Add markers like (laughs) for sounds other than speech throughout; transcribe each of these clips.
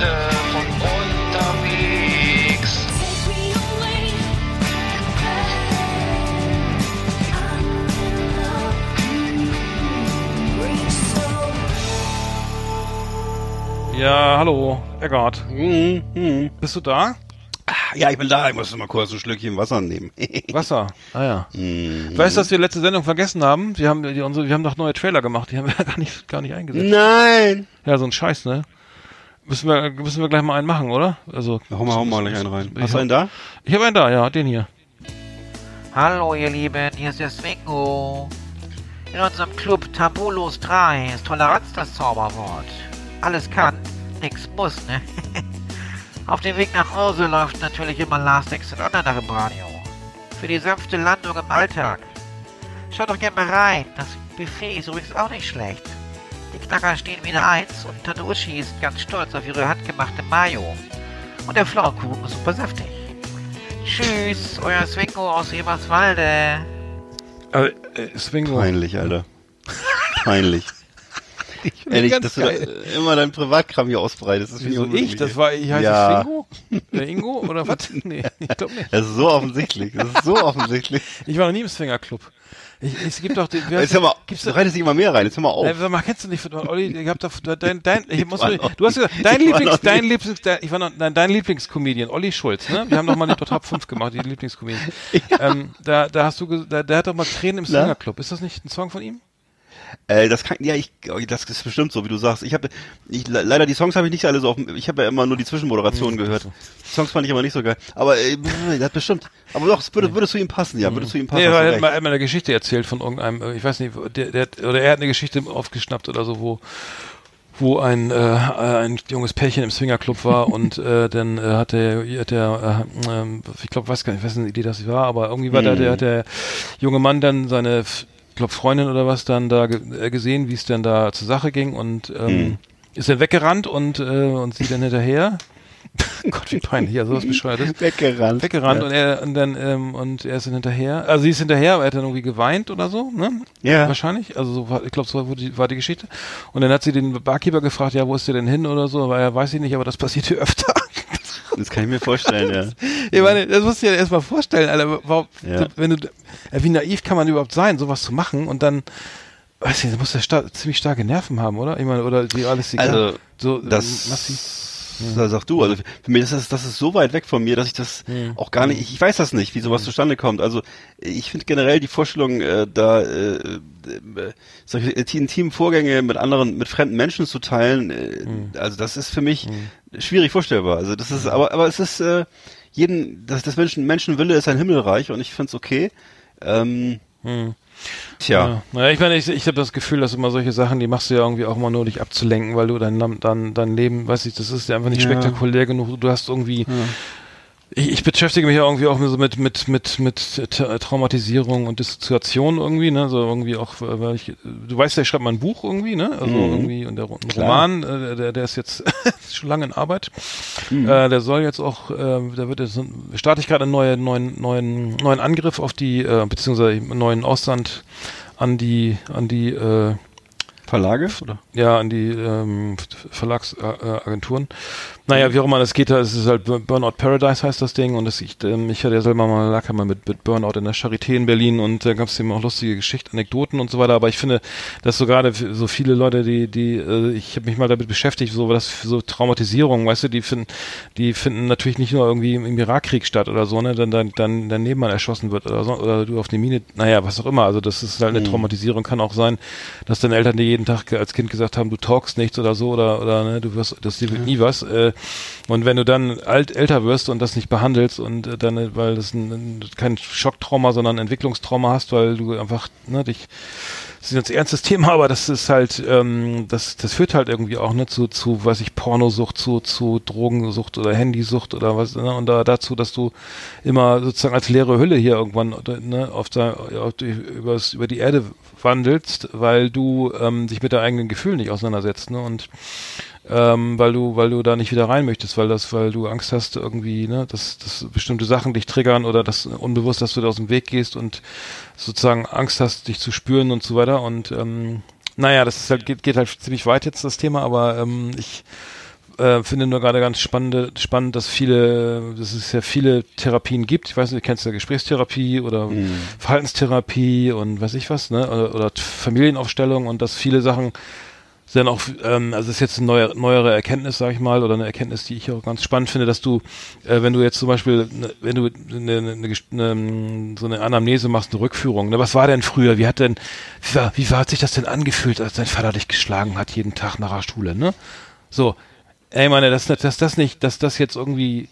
Beste von unterwegs. Ja, hallo, Eggert. Mhm, mhm. Bist du da? Ja, ich bin da. Ich muss mal kurz ein Schlückchen Wasser nehmen. (laughs) Wasser. Ah ja. Mhm. Weißt du, dass wir letzte Sendung vergessen haben? Wir haben, die, unsere, wir haben doch neue Trailer gemacht, die haben wir (laughs) gar nicht, gar nicht eingesetzt. Nein! Ja, so ein Scheiß, ne? Müssen wir, müssen wir gleich mal einen machen, oder? Also. Hau mal, hau mal gleich einen rein. Ich Hast du einen da? Ich habe einen da, ja, den hier. Hallo ihr Lieben, hier ist der Swingo. In unserem Club Tabulos 3 ist Toleranz das Zauberwort. Alles kann, nix muss, ne? (laughs) Auf dem Weg nach Hause läuft natürlich immer Last Exit Online im Radio. Für die sanfte Landung im Alltag. Schaut doch gerne mal rein, das Buffet ist übrigens auch nicht schlecht. Die Knacker stehen wieder eins und Tante Uschi ist ganz stolz auf ihre handgemachte Mayo. Und der Pflaumenkuchen ist super saftig. Tschüss, euer Swingo aus Eberswalde. Äh, äh, Swingo. Peinlich, Alter. Peinlich. (laughs) Ehrlich, ganz dass du da geil. immer dein Privatkram hier ausbreitest. Das Wieso ich? Das war, ich heiße Ja. Swingo? Oder Ingo? Oder was? (laughs) Nee, ich glaube nicht. Das ist so offensichtlich. Das ist so offensichtlich. Ich war noch nie im Swingerclub. Ich, es gibt doch den, Jetzt hör mal, gibt's du da, reitest dich immer mehr rein. Jetzt hör mal auf. Äh, sag mal, kennst du nicht von Olli, ich hab doch dein, dein, ich muss, noch du hast gesagt, dein Lieblings, dein Lieblings, dein, ich war noch, nein, dein Lieblingscomedian, Olli Schulz, ne? Wir haben doch mal die Top 5 gemacht, die Lieblingscomedian. (laughs) Ähm, da, da hast du, da, der hat doch mal Tränen im? Swingerclub. Ist das nicht ein Song von ihm? Äh, das kann, ja, ich, das ist bestimmt so, wie du sagst. Ich habe, ich, le- leider die Songs habe ich nicht alle so auf, ich habe ja immer nur die Zwischenmoderationen gehört. Die Songs fand ich aber nicht so geil. Aber äh, das bestimmt. Aber doch, es würde, würde zu ihm passen, ja, würde zu ihm passen. Nee, er hat mal einmal eine Geschichte erzählt von irgendeinem, äh, ich weiß nicht, der, der, oder er hat eine Geschichte aufgeschnappt oder so, wo wo ein, äh, ein junges Pärchen im Swingerclub war (laughs) und äh, dann äh, hat der, hat der äh, ähm, ich glaube, weiß gar nicht, wessen Idee das war, aber irgendwie war der, der, hat der junge Mann dann seine, glaube, Freundin oder was dann da ge äh, gesehen, wie es dann da zur Sache ging und ähm, ist dann weggerannt und, äh, und sie dann hinterher. (laughs) Gott, wie peinlich, ja, sowas bescheuertes Weggerannt. weggerannt ja. und er und dann ähm, und er ist dann hinterher. Also sie ist hinterher, aber er hat dann irgendwie geweint oder so, ne? Ja. Wahrscheinlich. Also so war, ich glaube, so war die, war die Geschichte. Und dann hat sie den Barkeeper gefragt, ja, wo ist der denn hin oder so, weil er weiß ich nicht, aber das passiert hier öfter. Das kann ich mir vorstellen, ja. (laughs) ich meine, das musst du dir erstmal vorstellen, Alter, warum, Ja. wenn du wie naiv kann man überhaupt sein, sowas zu machen und dann weiß ich, muss der sta ziemlich starke Nerven haben, oder? Ich meine, oder die alles die Also, so Das, massiv. Da sag du, also für mich ist das, das ist so weit weg von mir, dass ich das Hm. auch gar nicht, ich, ich weiß das nicht, wie sowas zustande kommt. Also ich finde generell die Vorstellung, äh, da äh, äh, solche intimen Vorgänge mit anderen, mit fremden Menschen zu teilen, äh, also das ist für mich schwierig vorstellbar. Also das ist, aber, aber es ist äh, jeden, das, das Menschen, Menschenwille ist ein Himmelreich und ich finde es okay. Ähm, Hm. Tja. Ja, naja, ich meine, ich, ich habe das Gefühl, dass immer solche Sachen, die machst du ja irgendwie auch immer nur, dich abzulenken, weil du dein, dein, dein Leben, weiß ich, das ist ja einfach nicht Ja. spektakulär genug. Du hast irgendwie, ich, ich beschäftige mich ja irgendwie auch so mit, mit, mit, mit Tra- Traumatisierung und Dissoziation irgendwie, ne, so irgendwie auch, weil ich, du weißt ja, ich schreibe mal ein Buch irgendwie, ne, also Mhm. irgendwie, und der ein. Roman, äh, der, der ist jetzt (laughs) schon lange in Arbeit, Mhm. äh, der soll jetzt auch, äh, da wird jetzt, starte ich gerade einen neuen, neuen, neuen, neuen Angriff auf die, äh, beziehungsweise einen neuen Aussand an die, an die, äh, Verlage oder? ja, an die ähm, Verlagsagenturen. Naja, wie auch immer das geht, es ist halt Bur- Burnout Paradise heißt das Ding und das, ich, ähm, ich hatte ja selber mal lag mal mit, mit Burnout in der Charité in Berlin und da gab es eben auch lustige Geschichten, Anekdoten und so weiter, aber ich finde, dass so gerade so viele Leute, die, die, äh, ich habe mich mal damit beschäftigt, so was so Traumatisierung, weißt du, die finden, die finden natürlich nicht nur irgendwie im, im Irakkrieg statt oder so, ne, dann, dann, dann dein Nebenmann erschossen wird oder so, oder du auf eine Mine, naja, was auch immer, also das ist halt eine Traumatisierung, kann auch sein, dass deine Eltern dir jeden Tag als Kind gesagt haben, du talkst nichts oder so oder oder ne, du wirst, das dir wird nie was. Äh, und wenn du dann alt älter wirst und das nicht behandelst und äh, dann, äh, weil das ein, ein, kein Schocktrauma, sondern Entwicklungstrauma hast, weil du einfach ne, dich das ist ein ernstes Thema, aber das ist halt, ähm, das, das führt halt irgendwie auch ne, zu, zu, weiß ich, Pornosucht, zu, zu Drogensucht oder Handysucht oder was, ne, und da dazu, dass du immer sozusagen als leere Hülle hier irgendwann ne, auf, der, auf die, übers, über die Erde wandelst, weil du ähm, dich mit deinen eigenen Gefühlen nicht auseinandersetzt, ne, und ähm, weil du, weil du da nicht wieder rein möchtest, weil das, weil du Angst hast irgendwie, ne, dass, dass bestimmte Sachen dich triggern oder das unbewusst, dass du da aus dem Weg gehst und sozusagen Angst hast, dich zu spüren und so weiter. Und ähm, naja, das ist halt, geht, geht halt ziemlich weit jetzt das Thema, aber ähm, ich äh, finde nur gerade ganz spannende, spannend, dass viele, dass es ja viele Therapien gibt. Ich weiß nicht, du kennst ja Gesprächstherapie oder Mhm. Verhaltenstherapie und weiß ich was, ne? Oder, oder Familienaufstellung und dass viele Sachen dann auch, ähm, also das ist jetzt eine neue, neuere Erkenntnis, sage ich mal, oder eine Erkenntnis, die ich auch ganz spannend finde, dass du, äh, wenn du jetzt zum Beispiel, ne, wenn du eine, eine, gest- eine, so eine Anamnese machst, eine Rückführung, ne, was war denn früher, wie hat denn, wie, war, wie war, hat sich das denn angefühlt, als dein Vater dich geschlagen hat jeden Tag nach der Schule, ne? So, ey, meine, dass, dass das nicht, dass das jetzt irgendwie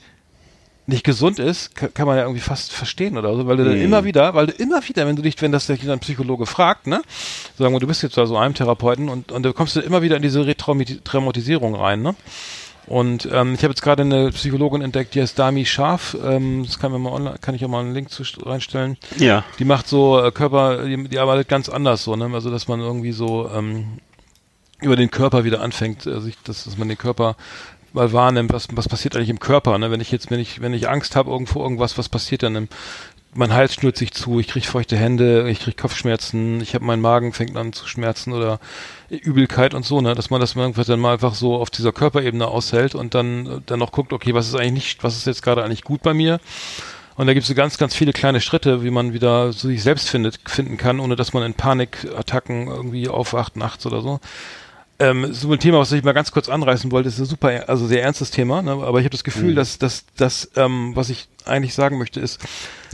nicht gesund ist, kann, kann man ja irgendwie fast verstehen oder so, weil du dann Mhm. immer wieder, weil du immer wieder, wenn du dich, wenn das dich ein Psychologe fragt, ne, sagen wir, du bist jetzt da so einem Therapeuten und, und da kommst du immer wieder in diese Retraumatisierung rein, ne? Und ähm, ich habe jetzt gerade eine Psychologin entdeckt, die heißt Dami Scharf, ähm, das kann, mir mal online, kann ich auch mal einen Link zu reinstellen. Ja. Die macht so äh, Körper, die, die arbeitet ganz anders so, ne? Also dass man irgendwie so ähm, über den Körper wieder anfängt, äh, sich, dass, dass man den Körper mal wahrnimmt, was, was passiert eigentlich im Körper, ne? Wenn ich jetzt, wenn ich, wenn ich Angst habe irgendwo irgendwas, was passiert dann im mein Hals schnürt sich zu, ich kriege feuchte Hände, ich kriege Kopfschmerzen, ich habe meinen Magen fängt an zu schmerzen oder Übelkeit und so, ne, dass man das irgendwann dann mal einfach so auf dieser Körperebene aushält und dann dann noch guckt, okay, was ist eigentlich nicht, was ist jetzt gerade eigentlich gut bei mir? Und da gibt es so ganz, ganz viele kleine Schritte, wie man wieder so sich selbst findet, finden kann, ohne dass man in Panikattacken irgendwie aufwacht nachts oder so. Ähm, so ein Thema, was ich mal ganz kurz anreißen wollte, ist ein super, also sehr ernstes Thema, ne? aber ich habe das Gefühl, dass, dass, dass ähm, was ich eigentlich sagen möchte, ist,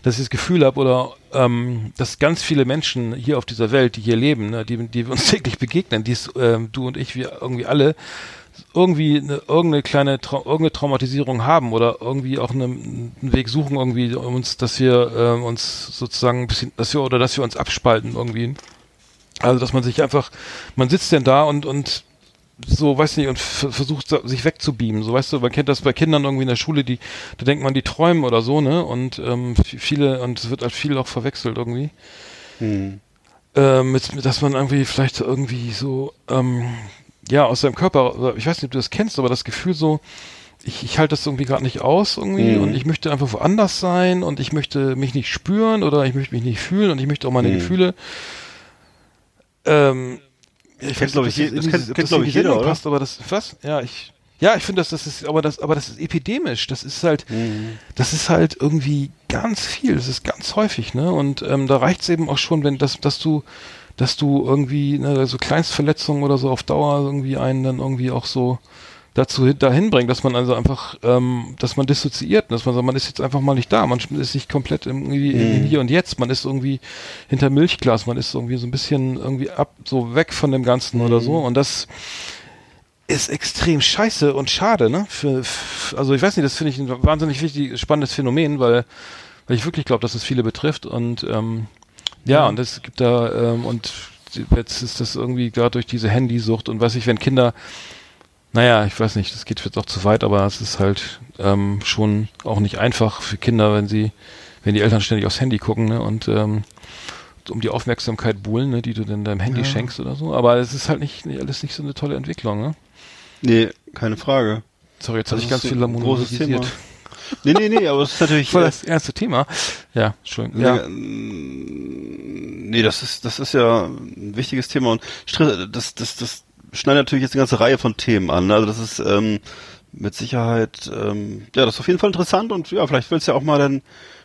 dass ich das Gefühl habe oder ähm, dass ganz viele Menschen hier auf dieser Welt, die hier leben, ne, die, die wir (laughs) uns täglich begegnen, die es, ähm, du und ich, wir irgendwie alle, irgendwie eine, irgendeine kleine Trau irgendeine Traumatisierung haben oder irgendwie auch eine, einen Weg suchen irgendwie uns, dass wir ähm, uns sozusagen ein bisschen, dass wir oder dass wir uns abspalten irgendwie. Also dass man sich einfach, man sitzt denn da und und so, weiß nicht, und versucht sich wegzubeamen. So, weißt du, man kennt das bei Kindern irgendwie in der Schule, die, da denkt man, die träumen oder so, ne? Und ähm, viele, und es wird halt viel auch verwechselt irgendwie. Hm. Äh, mit, dass man irgendwie vielleicht irgendwie so, ähm, ja, aus seinem Körper, ich weiß nicht, ob du das kennst, aber das Gefühl so, ich, ich halte das irgendwie gerade nicht aus irgendwie Mhm. und ich möchte einfach woanders sein und ich möchte mich nicht spüren oder ich möchte mich nicht fühlen und ich möchte auch meine Mhm. Gefühle. Ähm, ja, ich Kennt, glaub ich, das kennt- kennt, das glaub in ich, jeder, oder? Passt, aber das, was? Ja, ich, ja, ich finde, dass das ist, aber das, aber das ist epidemisch. Das ist halt, Mhm. das ist halt irgendwie ganz viel. Das ist ganz häufig, ne? Und ähm, da reicht es eben auch schon, wenn das, dass du, dass du irgendwie ne, so Kleinstverletzungen oder so auf Dauer irgendwie einen dann irgendwie auch so dazu hin- dahin bringt, dass man also einfach, ähm, dass man dissoziiert, dass man sagt, man ist jetzt einfach mal nicht da, man ist nicht komplett irgendwie in Mhm. hier und jetzt, man ist irgendwie hinter Milchglas, man ist irgendwie so ein bisschen irgendwie ab, so weg von dem Ganzen oder so und das ist extrem scheiße und schade, ne? Für, f- also ich weiß nicht, das finde ich ein wahnsinnig wichtig, spannendes Phänomen, weil, weil ich wirklich glaube, dass es viele betrifft und ähm, ja, und es gibt da ähm, und jetzt ist das irgendwie gerade durch diese Handysucht und weiß ich, wenn Kinder, naja, ich weiß nicht, das geht jetzt auch zu weit, aber es ist halt ähm, schon auch nicht einfach für Kinder, wenn sie, wenn die Eltern ständig aufs Handy gucken, ne? Und ähm, um die Aufmerksamkeit buhlen, ne, die du dann deinem Handy Ja. schenkst oder so. Aber es ist halt nicht, nicht alles nicht so eine tolle Entwicklung, ne? Nee, keine Frage. Sorry, jetzt habe ich ganz viel. Thema. Nee, nee, nee, aber es ist natürlich. (laughs) Voll äh, das ernste Thema. Ja, Entschuldigung. Ja. Ja. Nee, das ist, das ist ja ein wichtiges Thema und das, das, das schneidet natürlich jetzt eine ganze Reihe von Themen an. Also das ist ähm, mit Sicherheit, ähm, ja, das ist auf jeden Fall interessant und ja, vielleicht willst du ja auch mal dann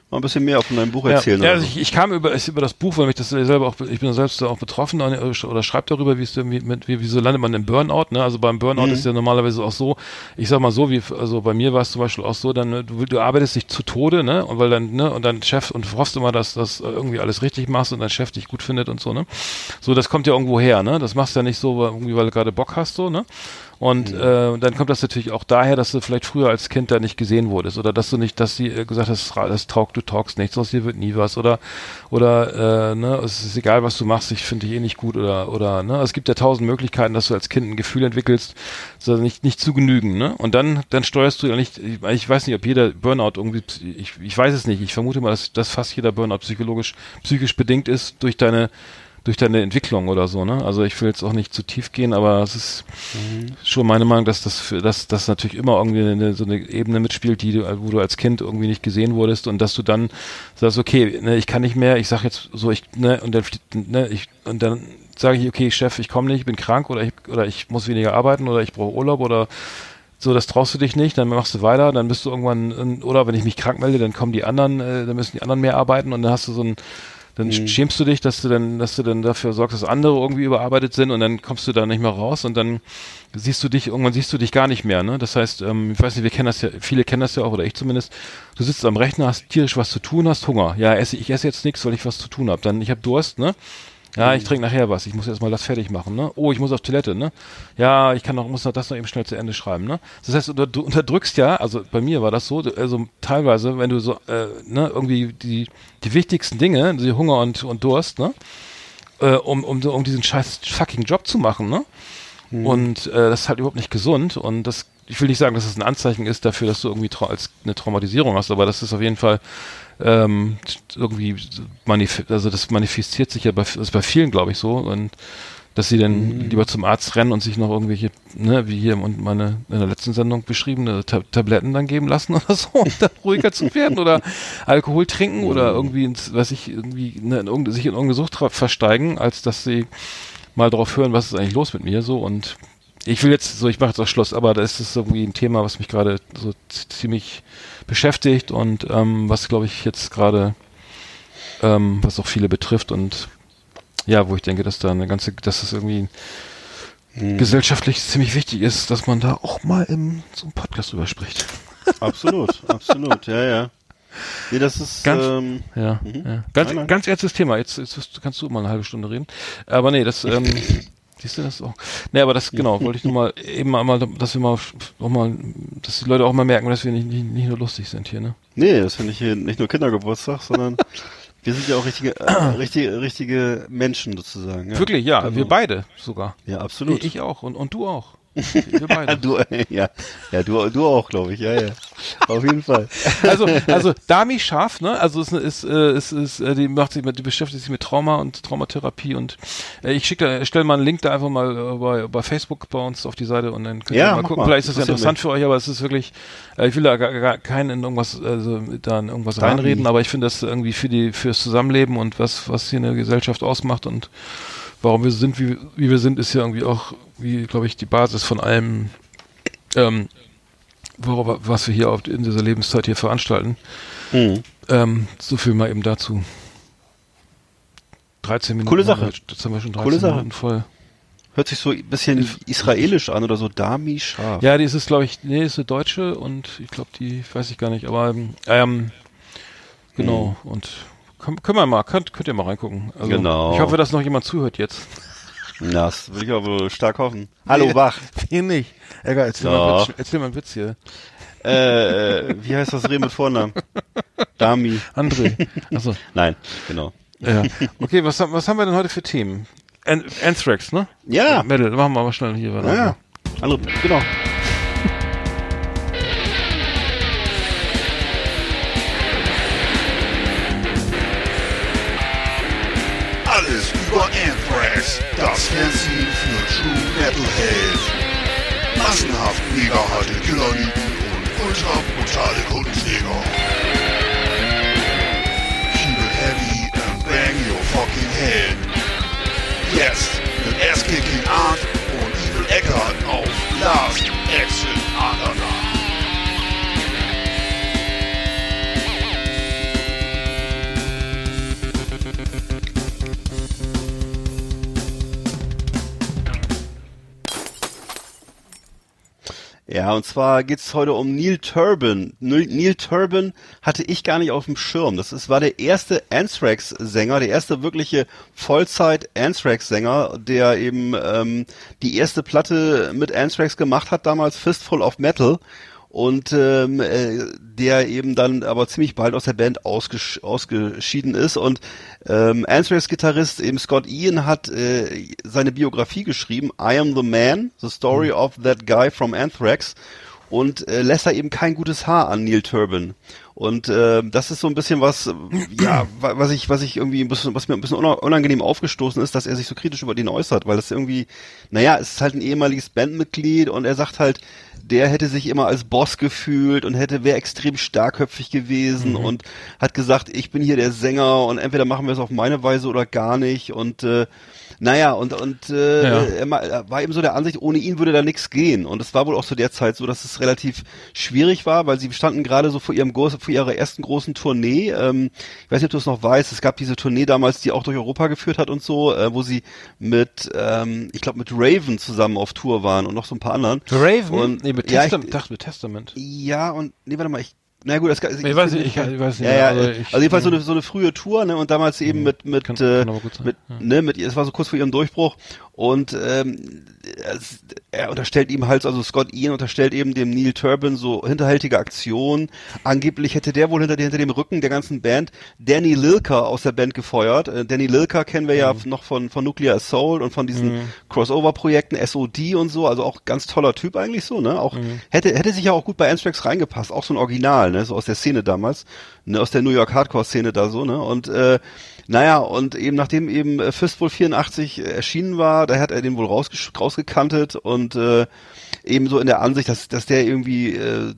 mal ein bisschen mehr von deinem Buch erzählen. Ja, ja also so. ich, ich kam über, über das Buch, weil mich das selber auch, ich bin selbst auch betroffen oder, oder schreibe darüber, wie es mit, wie, wieso landet man im Burnout, ne? Also beim Burnout Mhm. ist ja normalerweise auch so, ich sag mal so, wie, also bei mir war es zum Beispiel auch so, dann, ne, du, du arbeitest dich zu Tode, ne? Und weil dann, ne, und dein Chef und hoffst immer, dass das irgendwie alles richtig machst und dein Chef dich gut findet und so, ne? So, das kommt ja irgendwo her, ne? Das machst du ja nicht so, weil- irgendwie, weil du gerade Bock hast, so, ne? Und äh, dann kommt das natürlich auch daher, dass du vielleicht früher als Kind da nicht gesehen wurdest oder dass du nicht, dass sie äh, gesagt hast, das taugt, du talkst nichts, aus dir wird nie was oder oder äh, ne, es ist egal, was du machst, ich finde dich eh nicht gut oder oder ne, es gibt ja tausend Möglichkeiten, dass du als Kind ein Gefühl entwickelst, so nicht nicht zu genügen, ne? Und dann dann steuerst du ja nicht, ich, ich weiß nicht, ob jeder Burnout irgendwie, ich, ich weiß es nicht, ich vermute mal, dass, dass fast jeder Burnout psychologisch psychisch bedingt ist durch deine durch deine Entwicklung oder so, ne? Also ich will jetzt auch nicht zu tief gehen, aber es ist schon meine Meinung, dass das für, dass das natürlich immer irgendwie eine, so eine Ebene mitspielt, die du, wo du als Kind irgendwie nicht gesehen wurdest und dass du dann sagst, okay, ne, ich kann nicht mehr, ich sag jetzt so, ich, ne, und dann, ne, ich, und dann sage ich, okay, Chef, ich komme nicht, ich bin krank oder ich, oder ich muss weniger arbeiten oder ich brauche Urlaub oder So, das traust du dich nicht, dann machst du weiter, dann bist du irgendwann, oder wenn ich mich krank melde, dann kommen die anderen, äh, dann müssen die anderen mehr arbeiten und dann hast du so ein, dann Mhm. schämst du dich, dass du dann, dass du dann dafür sorgst, dass andere irgendwie überarbeitet sind und dann kommst du da nicht mehr raus und dann siehst du dich, irgendwann siehst du dich gar nicht mehr, ne? Das heißt, ähm, ich weiß nicht, wir kennen das ja, viele kennen das ja auch, oder ich zumindest, du sitzt am Rechner, hast tierisch was zu tun, hast Hunger. Ja, esse, ich esse jetzt nichts, weil ich was zu tun habe. Dann, ich habe Durst, ne? Ja, ich trinke nachher was. Ich muss erst mal das fertig machen, ne? Oh, ich muss auf Toilette, ne? Ja, ich kann noch, muss noch das noch eben schnell zu Ende schreiben, ne? Das heißt, du, du unterdrückst ja, also bei mir war das so, also teilweise, wenn du so, äh, ne, irgendwie die, die wichtigsten Dinge, die Hunger und, und Durst, ne? Äh, um, um, um diesen scheiß fucking Job zu machen, ne? Und äh, das ist halt überhaupt nicht gesund und das, ich will nicht sagen, dass es ein Anzeichen ist dafür, dass du irgendwie als eine Traumatisierung hast, aber das ist auf jeden Fall ähm, irgendwie manif also das manifestiert sich ja bei, ist bei vielen, glaube ich, so. Und dass sie dann lieber zum Arzt rennen und sich noch irgendwelche, ne, wie hier und meine in der letzten Sendung beschriebene Ta Tabletten dann geben lassen (laughs) oder so, um dann ruhiger zu werden oder Alkohol trinken oder irgendwie ins, weiß ich, irgendwie ne, in irgende, sich in irgendeine Sucht versteigen, als dass sie mal drauf hören, was ist eigentlich los mit mir so. Und ich will jetzt so, ich mache jetzt auch Schluss, aber das ist irgendwie ein Thema, was mich gerade so ziemlich beschäftigt und ähm, was glaube ich jetzt gerade ähm, was auch viele betrifft und ja, wo ich denke, dass da eine ganze, dass es irgendwie gesellschaftlich ziemlich wichtig ist, dass man da auch mal im so einem Podcast drüber spricht. (laughs) Absolut, absolut, ja, ja. Nee, das ist, Ganz- ähm, Ja, Mhm. ja. Ganz, Nein, nein. ganz ernstes Thema. Jetzt, jetzt kannst du mal eine halbe Stunde reden. Aber nee, das, ähm, (laughs) siehst du das auch? Nee, aber das, genau, wollte ich nur mal eben mal, dass wir mal, auch mal, dass die Leute auch mal merken, dass wir nicht, nicht, nicht nur lustig sind hier, ne? nee, das finde ich hier nicht nur Kindergeburtstag, sondern (laughs) wir sind ja auch richtige, äh, (clears throat) richtige, richtige Menschen sozusagen. Ja. Wirklich, ja, Genau. wir beide sogar. Ja, absolut. Ich auch und, und du auch. Wir beide. Ja, du, ja, ja, du, du auch, glaube ich, ja, ja. Auf jeden Fall. also, also Dami Scharf, ne? Also es ist, äh, es ist, äh, die macht sich mit, die beschäftigt sich mit Trauma und Traumatherapie und äh, ich schicke stelle mal einen Link da einfach mal äh, bei, bei Facebook bei uns auf die Seite und dann könnt Ja, ihr mal mach gucken. mal. Vielleicht ist das ja interessant für euch, aber es ist wirklich, äh, ich will da gar, gar keinen in irgendwas, also da in irgendwas Dami. reinreden, aber ich finde das irgendwie für die, fürs Zusammenleben und was, was hier eine Gesellschaft ausmacht und warum wir sind, wie, wie wir sind, ist ja irgendwie auch, wie, glaube ich, die Basis von allem, ähm, worüber, was wir hier auf, in dieser Lebenszeit hier veranstalten. Mhm. Ähm, so viel mal eben dazu. 13 Minuten. Coole Sache. Jetzt haben wir schon 13 Coole Sache. Minuten voll. Hört sich so ein bisschen israelisch an oder so, Dami Scharf. Ja, die ist es, glaube ich, nee, ist eine Deutsche und ich glaube, die weiß ich gar nicht, aber ähm, ähm, genau. Und können, können wir mal, könnt, könnt ihr mal reingucken. Also, Genau. Ich hoffe, dass noch jemand zuhört jetzt. Das will ich aber stark hoffen. Hallo, Wach. (laughs) Hier nicht. Egal, erzähl, mal Doch. einen Witz, erzähl mal einen Witz hier. äh, äh, wie heißt das Reh mit Vornamen? (laughs) Dami. André. Achso. (laughs) Nein, genau. Ja. Okay, was, haben- was haben wir denn heute für Themen? An Anthrax, ne? Ja. Metal, machen wir mal schnell hier. Ja, ja. Andere, genau. Das Fernsehen für True Metalhead. Massenhaft mega harte Killerlieben und ultra brutale Kundenjäger. Keep it heavy and bang your fucking head. Jetzt mit Ass-Kicking Art und Evil Eckart auf Last Exit Ja, und zwar geht's heute um Neil Turbin. Neil, Neil Turbin hatte ich gar nicht auf dem Schirm. Das ist, war der erste Anthrax-Sänger, der erste wirkliche Vollzeit-Anthrax-Sänger, der eben ähm, die erste Platte mit Anthrax gemacht hat, damals Fistful of Metal. Und ähm, äh, der eben dann aber ziemlich bald aus der Band ausgesch ausgeschieden ist. Und ähm, Anthrax-Gitarrist eben Scott Ian hat äh, seine Biografie geschrieben, I Am the Man, The Story of That Guy from Anthrax und äh, lässt da eben kein gutes Haar an Neil Turbin. Und äh, das ist so ein bisschen was, ja, wa- was ich, was ich irgendwie ein bisschen, was mir ein bisschen una- unangenehm aufgestoßen ist, dass er sich so kritisch über den äußert, weil das irgendwie, naja, es ist halt ein ehemaliges Bandmitglied und er sagt halt, der hätte sich immer als Boss gefühlt und hätte wäre extrem starkköpfig gewesen und hat gesagt, ich bin hier der Sänger und entweder machen wir es auf meine Weise oder gar nicht und äh, Naja, und, und äh, Ja. er war eben so der Ansicht, ohne ihn würde da nichts gehen. Und es war wohl auch zu der Zeit so, dass es relativ schwierig war, weil sie standen gerade so vor ihrem vor ihrer ersten großen Tournee. Ähm, ich weiß nicht, ob du es noch weißt, es gab diese Tournee damals, die auch durch Europa geführt hat und so, äh, wo sie mit, ähm, ich glaube, mit Raven zusammen auf Tour waren und noch so ein paar anderen. Raven? Und, nee, mit ja, Testament. ich, Ich dachte mit Testament. ja, und nee, warte mal, ich na gut, das kann, Ich weiß nicht, ich, ich weiß nicht. ja, ja, also, also, ich, jedenfalls so eine, so eine frühe Tour, ne, und damals eben mit, mit, Kann- äh, kann mit, ja. ne, mit, es war so kurz vor ihrem Durchbruch und, ähm, er unterstellt ihm halt, also Scott Ian unterstellt eben dem Neil Turbin so hinterhältige Aktionen. Angeblich hätte der wohl hinter, hinter dem Rücken der ganzen Band Danny Lilker aus der Band gefeuert. Äh, Danny Lilker kennen wir ja Mhm. noch von, von Nuclear Assault und von diesen Crossover-Projekten, SOD und so, also auch ganz toller Typ eigentlich so, ne, auch, Mhm. hätte, hätte sich ja auch gut bei Anthrax reingepasst, auch so ein Original, ne, so aus der Szene damals, ne, aus der New York Hardcore-Szene da so, ne, und, äh, naja, und eben nachdem eben äh, Fistful 84 erschienen war, da hat er den wohl rausgesch- rausgekantet und äh, eben so in der Ansicht, dass, dass der irgendwie, äh,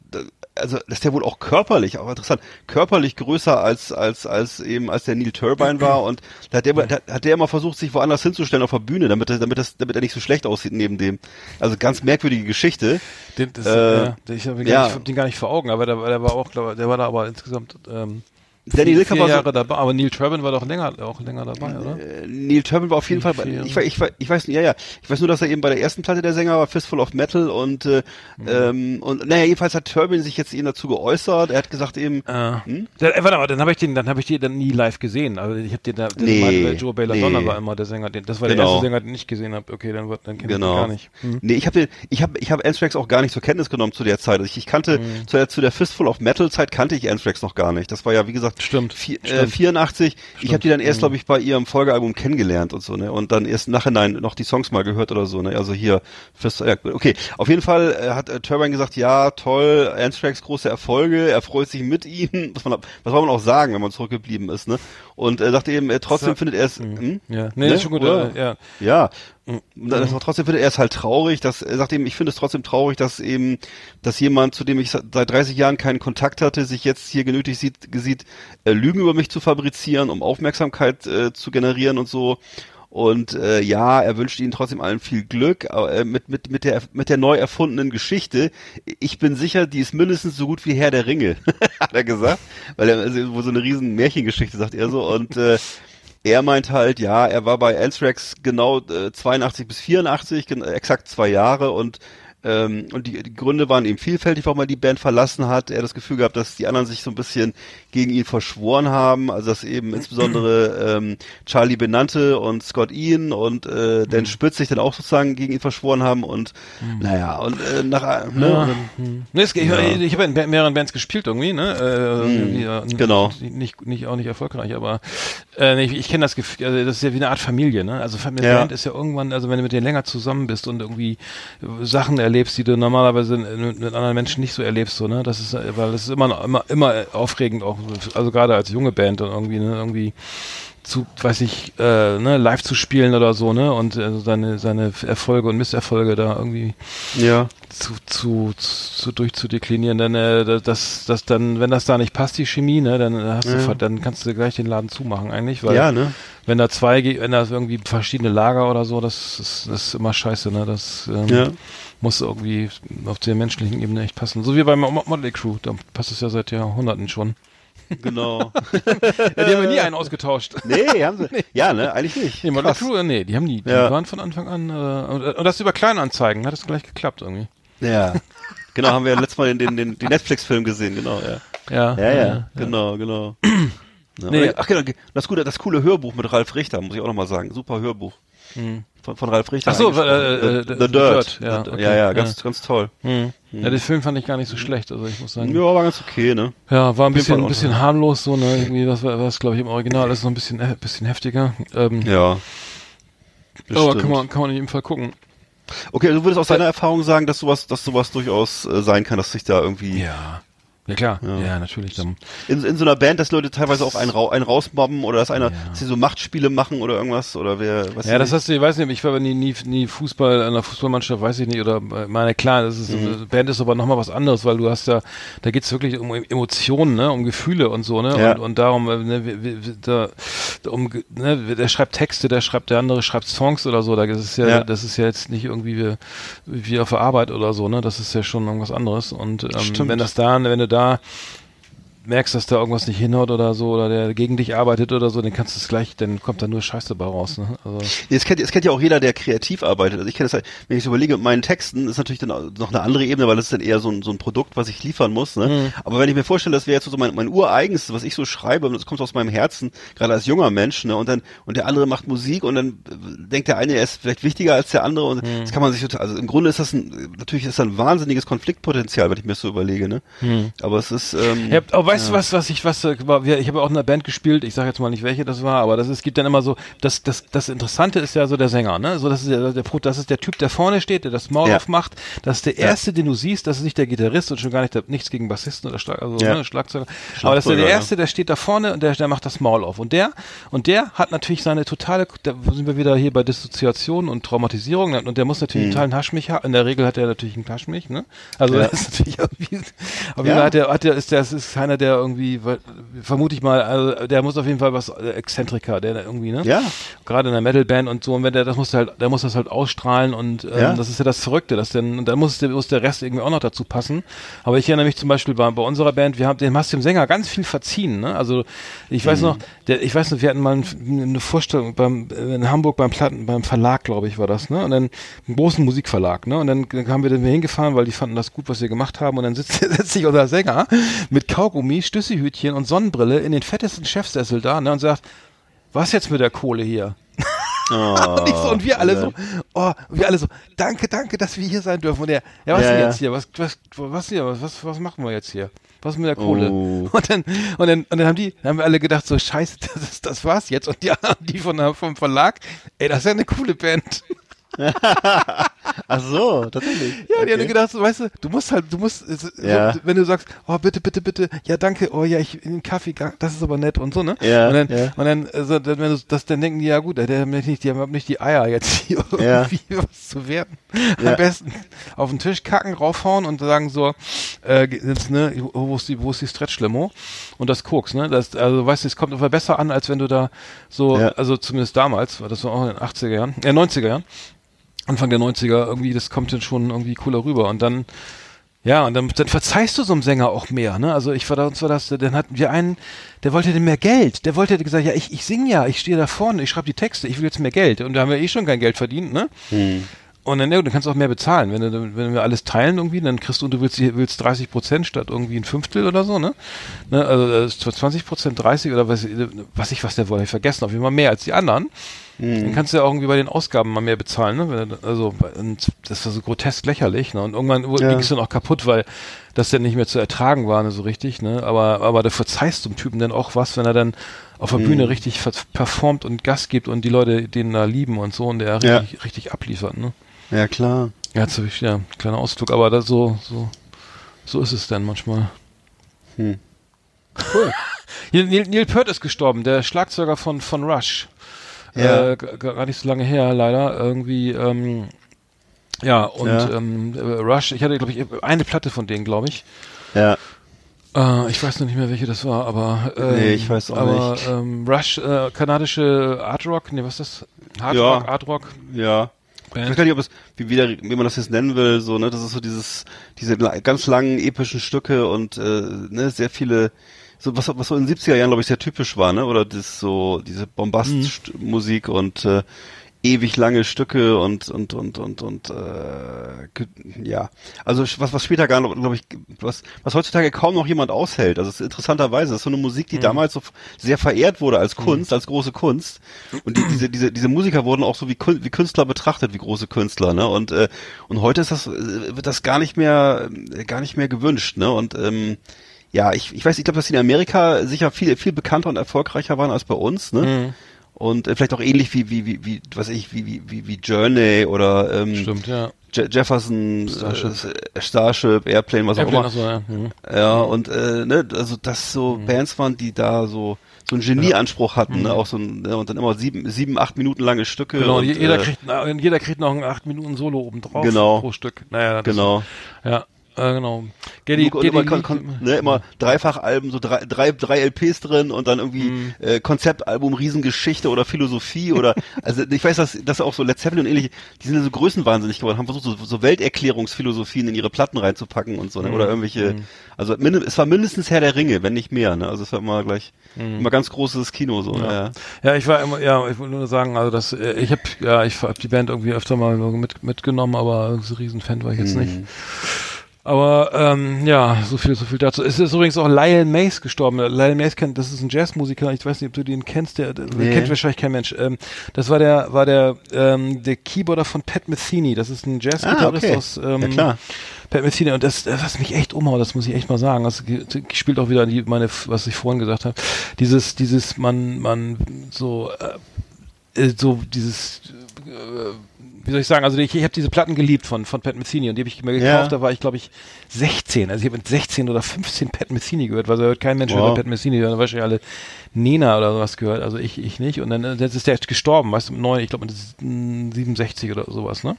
also dass der wohl auch körperlich, auch interessant, körperlich größer als als als eben als der Neil Turbine war und da hat der, da hat der immer versucht, sich woanders hinzustellen auf der Bühne, damit er, damit das, damit er nicht so schlecht aussieht neben dem. Also ganz merkwürdige Geschichte. Den, das, Äh, ja, ich habe ja. hab den gar nicht vor Augen, aber der, der war auch, glaub, der war da aber insgesamt ähm, Danny vier, Lilker vier war so- Jahre dabei, aber Neil Turbin war doch länger, auch länger dabei, oder? Äh, Neil Turbin war auf jeden Fall, bei, ich, weiß- ich, weiß- ich weiß, ja, ja, ich weiß nur, dass er eben bei der ersten Platte der Sänger war, Fistful of Metal und, äh, Mhm. ähm, und, naja, jedenfalls hat Turbin sich jetzt eben dazu geäußert, er hat gesagt eben, Äh, Hm? äh, warte mal, dann habe ich den, dann habe ich den dann nie live gesehen. Also ich habe den da, den Nee, meinte, Joe Belladonna nee. war immer der Sänger. Den, das war Genau. der erste Sänger, den ich gesehen habe. Okay, dann, wird- dann kenne ich Genau. den gar nicht. Hm. Nee, ich habe ich habe ich habe Anthrax auch gar nicht zur Kenntnis genommen zu der Zeit. Also ich, ich kannte Mhm. zu, der, zu der Fistful of Metal Zeit kannte ich Anthrax noch gar nicht. Das war ja wie gesagt Stimmt, vier, Äh, stimmt. 84. Ich habe die dann erst Mhm. glaube ich bei ihrem Folgealbum kennengelernt und so, ne? Und dann erst im Nachhinein noch die Songs mal gehört oder so, ne? Also hier ja, okay, auf jeden Fall äh, hat äh, Turbine gesagt, ja, toll, Anthrax große Erfolge, er freut sich mit ihnen. Was, man, was soll man auch sagen, wenn man zurückgeblieben ist, ne? Und er sagt eben, äh, trotzdem So. findet er es hm? Ja, nee, Ne? ist schon gut. Oder? Äh, ja. Ja. Mhm. Und dann ist trotzdem findet er es halt traurig, dass er sagt eben, ich finde es trotzdem traurig, dass eben, dass jemand, zu dem ich seit 30 Jahren keinen Kontakt hatte, sich jetzt hier genötigt sieht, sieht äh, Lügen über mich zu fabrizieren, um Aufmerksamkeit äh, zu generieren und so. Und äh, ja, er wünscht ihnen trotzdem allen viel Glück äh, mit mit mit der mit der neu erfundenen Geschichte. Ich bin sicher, die ist mindestens so gut wie Herr der Ringe, (laughs) hat er gesagt, weil er also, wo so eine riesen Märchengeschichte sagt er so. Und äh, er meint halt, ja, er war bei Anthrax genau äh, 82 bis 84, gen exakt zwei Jahre. Und ähm, und die, die Gründe waren eben vielfältig, warum er die Band verlassen hat. Er hat das Gefühl gehabt, dass die anderen sich so ein bisschen gegen ihn verschworen haben, also dass eben insbesondere ähm, Charlie Benante und Scott Ian und äh, Dan Spitz sich dann auch sozusagen gegen ihn verschworen haben und naja, und äh, nach ne, Ja. und dann, Hm. Nee, es, ich, Ja. ich habe in mehreren Bands gespielt irgendwie, ne? Äh, Hm, irgendwie, ja, genau. Nicht, nicht, auch nicht erfolgreich, aber äh, ich, ich kenne das Gefühl, also das ist ja wie eine Art Familie, ne? Also Familie Ja. Band ist ja irgendwann, also wenn du mit denen länger zusammen bist und irgendwie äh, Sachen erlebst, die du normalerweise mit, anderen Menschen nicht so erlebst, so, ne? Das ist, weil das ist immer, immer, immer aufregend auch, also gerade als junge Band und irgendwie, ne? Irgendwie zu, weiß ich, äh, ne, live zu spielen oder so, ne? Und äh, seine, seine Erfolge und Misserfolge da irgendwie ja, zu, zu, zu durchzudeklinieren, dann äh, das, das dann, wenn das da nicht passt, die Chemie, ne, dann hast du, Ja. dann kannst du gleich den Laden zumachen eigentlich, weil ja, ne? wenn da zwei, wenn da irgendwie verschiedene Lager oder so, das ist, das ist immer scheiße, ne, das ähm, Ja. Muss irgendwie auf der menschlichen Ebene echt passen. So wie beim Mo- Motley Crew, da passt es ja seit Jahrhunderten schon. Genau. (laughs) Ja, die haben ja nie einen ausgetauscht. nee, haben sie. (laughs) Ja, ne, eigentlich nicht. Nee, Motley. Crew, nee, die haben die, die Ja. waren von Anfang an, äh, und, das über Kleinanzeigen, hat es gleich geklappt irgendwie. Ja. Genau, haben wir letztes Mal den, den, den, den Netflix-Film gesehen, genau, ja. Ja, Ja, ja, genau, genau. (clears throat) Ja, Nee. Ach genau, das gute, das coole Hörbuch mit Ralf Richter, muss ich auch nochmal sagen. Super Hörbuch. Von, von Ralf Richter. Ach so, äh, äh, The, The The Dirt. Dirt, ja, okay, ja, ja, ja. ganz, ganz toll. Hm. Ja, den Film fand ich gar nicht so schlecht, also ich muss sagen. Ja, war ganz okay, ne? Ja, war ein bisschen, ein bisschen harmlos, so, ne, irgendwie, das war, was glaube ich im Original ist noch ein bisschen, äh, bisschen heftiger. Ähm, Ja. Das aber kann man, kann man in jedem Fall gucken. Okay, du würdest aus deiner Erfahrung sagen, dass sowas, dass sowas durchaus äh, sein kann, dass sich da irgendwie. Ja. Ja klar, Ja. ja, natürlich. Dann, In, in so einer Band, dass Leute teilweise auch einen, rau einen rausmobben oder dass einer, Ja. dass sie so Machtspiele machen oder irgendwas oder wer, was ja, das hast du, ich weiß nicht, ich war nie, nie, nie Fußball, in einer Fußballmannschaft, weiß ich nicht, oder äh, meine, klar, das ist, Mhm. Band ist aber nochmal was anderes, weil du hast ja, da geht's wirklich um Emotionen, ne, um Gefühle und so, ne, Ja. und, und darum, äh, ne, wie- wie- da, um, ne, der schreibt Texte, der schreibt, der andere schreibt Songs oder so, da das ist ja, Ja. das ist ja jetzt nicht irgendwie wie, wie auf der Arbeit oder so, ne, das ist ja schon irgendwas anderes und ähm, Stimmt. wenn das da, wenn du da da merkst, dass da irgendwas nicht hinhaut oder so, oder der gegen dich arbeitet oder so, dann kannst du es gleich, dann kommt da nur Scheiße bei raus. Ne? Also, Das kennt, das kennt ja auch jeder, der kreativ arbeitet. Also ich kenne das halt, wenn ich so überlege, mit meinen Texten ist natürlich dann noch eine andere Ebene, weil das ist dann eher so ein, so ein Produkt, was ich liefern muss. Ne? Mhm. Aber wenn ich mir vorstelle, das wäre jetzt so mein, mein ureigenstes, was ich so schreibe, und das kommt aus meinem Herzen, gerade als junger Mensch, ne? und dann und der andere macht Musik und dann denkt der eine, er ist vielleicht wichtiger als der andere und Mhm. das kann man sich total, also im Grunde ist das ein, natürlich ist das ein wahnsinniges Konfliktpotenzial, wenn ich mir das so überlege. Ne? Aber es ist, ähm, Mhm. Ja, aber weißt du was, was ich, was, äh, ich habe auch in einer Band gespielt, ich sage jetzt mal nicht welche das war, aber das ist, gibt dann immer so, das, das, das Interessante ist ja so der Sänger, ne? So, das ist der, der, das ist der Typ, der vorne steht, der das Maul Ja. aufmacht, das ist der erste, den du siehst, das ist nicht der Gitarrist und schon gar nicht der, nichts gegen Bassisten oder Schlag, also, Ja. ne, Schlagzeuger, aber das ist der, der erste, der steht da vorne und der, der macht das Maul auf und der, und der hat natürlich seine totale, da sind wir wieder hier bei Dissoziation und Traumatisierung und der muss natürlich einen totalen Haschmich haben, in der Regel hat er natürlich einen Haschmich, ne? Also Mhm. Das ist natürlich irgendwie, auf jeden. Fall hat der, ist der, das ist keiner, der irgendwie, vermute ich mal, also der muss auf jeden Fall was äh, Exzentriker, der irgendwie, ne? Ja. Gerade in der Metalband und so, und wenn der, das muss halt, der muss das halt ausstrahlen und ähm, Ja. das ist ja das Verrückte, dass denn, da muss der, muss der Rest irgendwie auch noch dazu passen. Aber ich erinnere mich zum Beispiel bei, bei unserer Band, wir haben dem hast dem Sänger ganz viel verziehen, ne? Also ich Mhm. weiß noch, der, ich weiß noch, wir hatten mal ein, eine Vorstellung beim in Hamburg beim Platten, beim Verlag, glaube ich, war das, ne? Und dann einen großen Musikverlag, ne? Und dann, dann haben wir dann hingefahren, weil die fanden das gut, was wir gemacht haben. Und dann sitzt, (laughs) setzt sich unser Sänger mit Kaugummi, Stüsselhütchen und Sonnenbrille in den fettesten Chefsessel da, ne? Und sagt, was jetzt mit der Kohle hier? (laughs) und, ich so, und wir alle so, oh, und wir alle so, danke, danke, dass wir hier sein dürfen. Und er, ja, was Ja, denn jetzt hier? Was, was, was hier? Was, was machen wir jetzt hier? Was mit der Kohle? Oh. Und dann, und dann, und dann haben die, dann haben wir alle gedacht, so, scheiße, (laughs) das, ist, das war's jetzt. Und die anderen, die von, der- vom Verlag, ey, das ist ja eine coole Band. (laughs) Ach so, tatsächlich. Ja, die haben Okay. gedacht, weißt du, du musst halt, du musst, äh, so, Ja. wenn du sagst, oh, bitte, bitte, bitte, ja, danke, oh, ja, ich, in den Kaffee, das ist aber nett und so, ne? Ja, und dann, ja. und dann, also, dann, wenn du das, dann denken die, ja gut, der haben nicht, die haben nicht die Eier jetzt (laughs) hier Ja. irgendwie was zu werden. Ja. Am besten auf den Tisch kacken, raufhauen und sagen so, äh, jetzt, ne, wo ist die, wo ist die Stretch-Limo? Und das Koks, ne? Das, also, weißt du, es kommt einfach besser an, als wenn du da so, also zumindest damals, war das war auch in den 80er Jahren, äh, 90er Jahren, Anfang der 90er, irgendwie, das kommt dann schon irgendwie cooler rüber. Und dann, ja, und dann, dann verzeihst du so einem Sänger auch mehr, ne? Also ich war da, uns war das, dann hatten wir einen, der wollte denn mehr Geld. Der wollte gesagt, ja, ich, ich singe ja, ich stehe da vorne, ich schreibe die Texte, ich will jetzt mehr Geld. Und da haben wir eh schon kein Geld verdient, ne? Hm. Und dann, ja, dann kannst du auch mehr bezahlen. Wenn, du, wenn wir alles teilen irgendwie, dann kriegst du, und du willst, willst 30 Prozent statt irgendwie ein Fünftel oder so, ne? ne also das ist 20 Prozent, 30 oder was, was ich, was der wollte, ich vergessen, auf jeden Fall mehr als die anderen. Dann kannst du ja irgendwie bei den Ausgaben mal mehr bezahlen, ne? Du- Also, und das war so grotesk lächerlich, ne? Und irgendwann Ja. ging es dann auch kaputt, weil das dann nicht mehr zu ertragen war, ne, so richtig, ne? Aber, aber da verzeihst du dem Typen dann auch was, wenn er dann auf der Bühne richtig performt und Gas gibt und die Leute den da lieben und so und der Ja. richtig, richtig abliefert, ne? Ja, klar. Ja, so, ja, kleiner Ausflug, aber das so, so, so ist es dann manchmal. Hm. (laughs) Neil, Neil, Neil Peart ist gestorben, der Schlagzeuger von, von Rush. Ja. Äh, gar nicht so lange her, leider. Irgendwie, ähm, ja, und Ja. Ähm, äh, Rush, ich hatte, glaube ich, eine Platte von denen, glaube ich. Ja. Äh, ich weiß noch nicht mehr, welche das war, aber ähm, Nee, ich weiß auch aber, nicht. Ähm, Rush, äh, kanadische Art Rock, nee, was ist das? Hard Ja. Rock, Art Rock. Ja. Ich weiß Band. gar nicht, ob es, wie, wieder, wie man das jetzt nennen will, so, ne, das ist so dieses, diese ganz langen epischen Stücke und, äh, ne, sehr viele, so, was, was so in den 70er Jahren, glaube ich, sehr typisch war, ne, oder das so, diese Bombastmusik und, äh, ewig lange Stücke und, und, und, und, und, äh, ja. Also, was, was später gar, glaube ich, was, was heutzutage kaum noch jemand aushält. Also, ist interessanterweise, das ist so eine Musik, die damals so sehr verehrt wurde als Kunst, als große Kunst. Und die, diese, diese, diese Musiker wurden auch so wie, wie Künstler betrachtet, wie große Künstler, ne? Und, äh, und heute ist das, äh, wird das gar nicht mehr, äh, gar nicht mehr gewünscht, ne? Und, ähm, ja, ich, ich weiß, ich glaube, dass die in Amerika sicher viel, viel bekannter und erfolgreicher waren als bei uns, ne? Mhm. Und äh, vielleicht auch ähnlich wie, wie, wie, wie, was ich, wie, wie, wie, wie Journey oder, ähm, Stimmt, ja. Je Jefferson, Starship. Äh, Starship, Airplane, was Airplane, auch immer. so, ja. Mhm. Ja, und äh, ne, also das so Bands waren, die da so so einen Genieanspruch hatten, ne, auch so ein, ne, und dann immer sieben, sieben, acht Minuten lange Stücke. Genau, und, jeder, äh, kriegt, jeder kriegt noch ein 8 Minuten Solo obendrauf Genau. pro Stück. Naja, das, genau. Ja, äh, genau. Geddy, und Geddy, immer, kon, ne, immer Dreifachalben, so drei, drei, drei LPs drin und dann irgendwie Mhm. äh, Konzeptalbum, Riesengeschichte oder Philosophie oder (laughs) also ich weiß, dass das auch so Led Zeppelin und ähnliche, die sind ja so größenwahnsinnig geworden, haben versucht, so, so Welterklärungsphilosophien in ihre Platten reinzupacken und so, ne? Mhm. Oder irgendwelche, also mind, es war mindestens Herr der Ringe, wenn nicht mehr, ne? Also es war immer gleich Mhm. immer ganz großes Kino so, ne? Ja, ich war immer, ja, ich wollte nur sagen, also das, äh, ich habe, ja, ich habe die Band irgendwie öfter mal mit, mitgenommen, aber so Riesenfan war ich jetzt nicht. Aber ähm, ja, so viel, so viel dazu. Es ist übrigens auch Lyle Mace gestorben. Lyle Mace kennt, das ist ein Jazzmusiker. Ich weiß nicht, ob du den kennst. Der, der Nee. kennt wahrscheinlich kein Mensch. Ähm, das war der, war der, ähm, der Keyboarder von Pat Metheny. Das ist ein Jazzgitarrist Ah, okay. aus ähm, Ja, klar. Pat Metheny. Und das, was mich echt umhaut, das muss ich echt mal sagen. Das spielt auch wieder die, meine, was ich vorhin gesagt habe. Dieses, dieses, man, man so, äh, äh, so dieses, äh, wie soll ich sagen, also ich, ich habe diese Platten geliebt von, von Pat Metheny und die habe ich mir Ja. gekauft, da war ich glaube ich 16, also ich habe mit 16 oder 15 Pat Metheny gehört, weil so hört kein Mensch Wow. über Pat Metheny, da wahrscheinlich alle Nena oder sowas gehört, also ich, ich nicht. Und dann äh, jetzt ist der gestorben, weißt du, mit neun, ich glaube mit mm, 67 oder sowas, ne?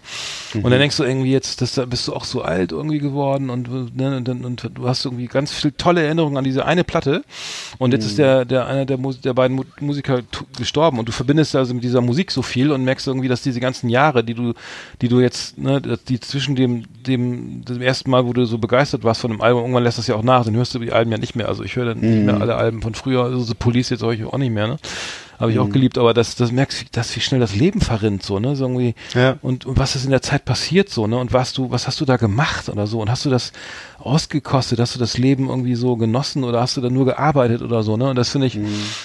Und dann denkst du irgendwie jetzt, das, da bist du auch so alt irgendwie geworden und, ne, und, dann- und du hast irgendwie ganz viel tolle Erinnerungen an diese eine Platte. Und jetzt ist der, der einer der, Mus der beiden Mu Musiker gestorben. Und du verbindest also mit dieser Musik so viel und merkst irgendwie, dass diese ganzen Jahre, die du, die du jetzt, ne, die zwischen dem, dem, dem ersten Mal, wo du so begeistert warst von dem Album, irgendwann lässt das ja auch nach, dann hörst du die Alben ja nicht mehr. Also ich höre dann nicht mehr alle Alben von früher, also The Police jetzt höre ich auch nicht mehr, ne? Habe ich auch geliebt, aber das, das merkst du, dass wie schnell das Leben verrinnt, so, ne? So irgendwie, Ja. und, und was ist in der Zeit passiert so, ne? Und was du, was hast du da gemacht oder so? Und hast du das ausgekostet? Hast du das Leben irgendwie so genossen oder hast du da nur gearbeitet oder so, ne? Und das finde ich,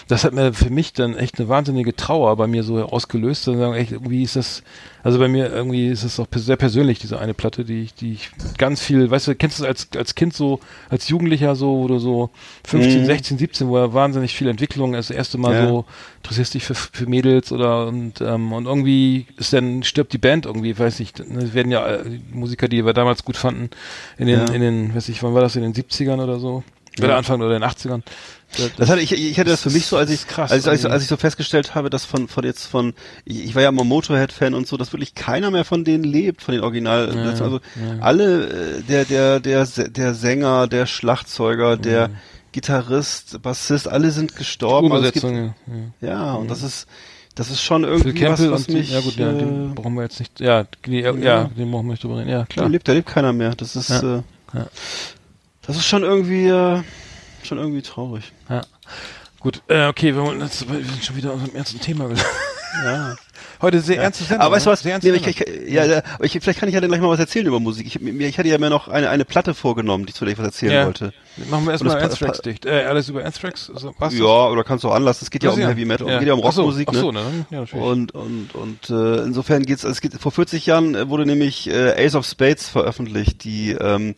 das hat mir für mich dann echt eine wahnsinnige Trauer bei mir so ausgelöst. Sagen, echt, irgendwie ist das, also bei mir irgendwie ist es auch sehr persönlich, diese eine Platte, die ich, die ich ganz viel, weißt du, kennst du das als, als Kind so, als Jugendlicher so, wo du so 15, 16, 17, wo ja wahnsinnig viel Entwicklung ist, das erste Mal Ja. so, interessierst dich für, für Mädels oder und, ähm, und irgendwie ist dann, stirbt die Band irgendwie, weiß nicht, ne, es werden ja äh, Musiker, die wir damals gut fanden, in den, Ja. in den, weiß ich, wann war das, in den 70ern oder so? Oder Anfang oder in den 80ern. Das, Das hatte ich, ich hatte das für mich so, als ich, krass, als, ich- als, als ich so festgestellt habe, dass von, von jetzt von, ich, war ja immer Motorhead-Fan und so, dass wirklich keiner mehr von denen lebt, von den Original, Ja, also ja. alle, äh, der, der, der, der Sänger, der Schlagzeuger, der Gitarrist, Bassist, alle sind gestorben. Also gibt, ja. ja. ja, und das ist, das ist schon Phil irgendwie was, Campbell was und mich, ja gut, ja, den äh, brauchen wir jetzt nicht. Ja, ja, ja, den brauchen wir nicht drüber reden. Ja, klar. lebt, da lebt keiner mehr. Das ist, Ja. äh, Ja. das ist schon irgendwie, äh, schon irgendwie traurig. Ja. Gut, äh, okay, wir, wollen jetzt, schon wieder unserem ernsten Thema gelandet. Ja. Heute sehr ernstes Sendung. Aber weißt du ne? was? Sehr Nee, ich, ich, ja, ja, ich, vielleicht kann ich ja dann gleich mal was erzählen über Musik. Ich, mir, ich hatte ja mir noch eine, eine Platte vorgenommen, die zu der ich was erzählen Ja. wollte. Machen wir erstmal das Anthrax dicht. Äh, alles über Anthrax? Also, was Ja, oder kannst du auch anlassen. Es geht ja um Heavy Metal, ja. geht ja um Ach so, Rockmusik, Ach so, ne? ne? Ja, natürlich. Und und und äh, insofern geht's. Also es geht vor 40 Jahren äh, wurde nämlich äh, Ace of Spades veröffentlicht. Die ähm,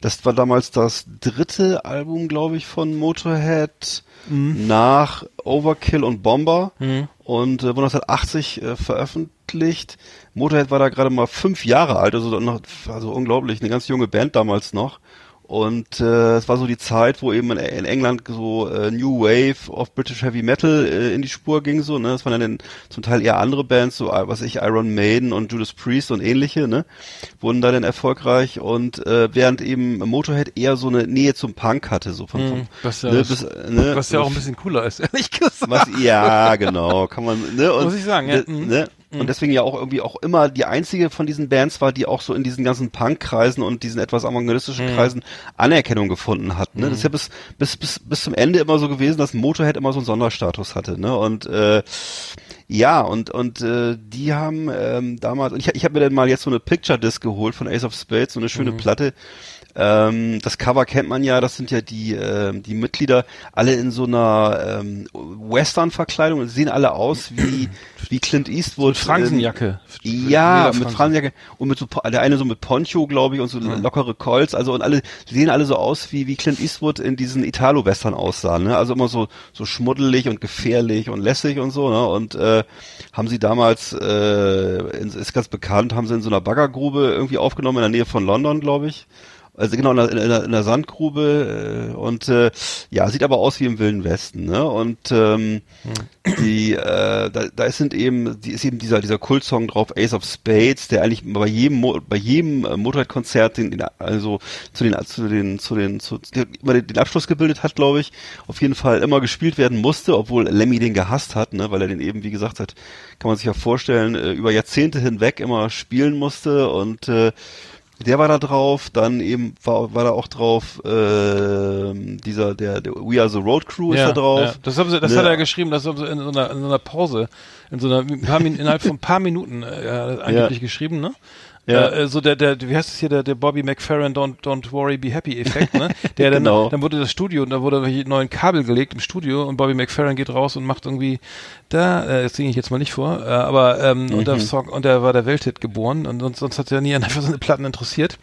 das war damals das dritte Album, glaube ich, von Motorhead nach Overkill und Bomber Mhm. und äh, wurde 1980 äh, veröffentlicht. Motorhead war da gerade mal fünf Jahre alt, also noch, also unglaublich, eine ganz junge Band damals noch. Und äh, es war so die Zeit, wo eben in, in England so äh, New Wave of British Heavy Metal äh, in die Spur ging, so, ne? Das waren dann zum Teil eher andere Bands, so was ich, Iron Maiden und Judas Priest und ähnliche, ne? Wurden da dann erfolgreich und äh, während eben Motorhead eher so eine Nähe zum Punk hatte, so von, vom, Mhm, was ja, ne, bis, ne, was ja auch ein bisschen cooler ist, (laughs) ehrlich gesagt. was, ja, genau, kann man, ne, und, Muss ich sagen, ja, ne, mhm. ne, und deswegen ja auch irgendwie auch immer die einzige von diesen Bands war, die auch so in diesen ganzen Punk-Kreisen und diesen etwas avantgardistischen Mhm. Kreisen Anerkennung gefunden hat, ne, das ist ja bis, bis, bis, bis zum Ende immer so gewesen, dass Motorhead immer so einen Sonderstatus hatte, ne, und, äh, ja, und und äh, die haben ähm, damals, ich, ich habe mir dann mal jetzt so eine Picture Disc geholt von Ace of Spades, so eine schöne Platte. Ähm, das Cover kennt man ja, das sind ja die, ähm, die Mitglieder alle in so einer ähm, Western-Verkleidung und sehen alle aus wie, (clears throat) wie Clint Eastwood. Fransenjacke. Ähm, ja, mit Fransenjacke und mit so, der eine so mit Poncho, glaube ich, und so Mhm. lockere Colts, also und alle sehen alle so aus, wie, wie Clint Eastwood in diesen Italo-Western aussah, ne? Also immer so, so schmuddelig und gefährlich und lässig und so, ne? Und äh, haben sie damals, äh, in, ist ganz bekannt, haben sie in so einer Baggergrube irgendwie aufgenommen in der Nähe von London, glaube ich. Also genau in der, in der, in der Sandgrube äh, und äh, ja sieht aber aus wie im Wilden Westen ne? Und ähm, die äh, da, da sind eben die ist eben dieser dieser Kultsong drauf Ace of Spades der eigentlich bei jedem Mo bei jedem äh, Motorhead-Konzert den, den also zu den zu den zu den zu, immer den, den Abschluss gebildet hat glaube ich auf jeden Fall immer gespielt werden musste obwohl Lemmy den gehasst hat ne? Weil er den eben wie gesagt hat kann man sich ja vorstellen äh, über Jahrzehnte hinweg immer spielen musste und äh, der war da drauf, dann eben war, war da auch drauf äh, dieser der, der We Are the Road Crew ist da drauf. Ja. Das, haben sie, das Ne? hat er geschrieben, das haben sie in so einer, in so einer Pause, in so einer ein paar innerhalb von ein paar Minuten äh, angeblich geschrieben, ne? Ja. Äh, so der, der, wie heißt es hier, der, der Bobby McFerrin Don't, Don't Worry, Be Happy Effekt, ne? (laughs) Der dann, Genau. dann wurde das Studio und da wurde welche neuen Kabel gelegt im Studio und Bobby McFerrin geht raus und macht irgendwie da, äh, das singe ich jetzt mal nicht vor, äh, aber ähm, und Mhm. der Song, und der war der Welthit geboren und sonst, sonst hat ja nie einer (laughs) für seine Platten interessiert.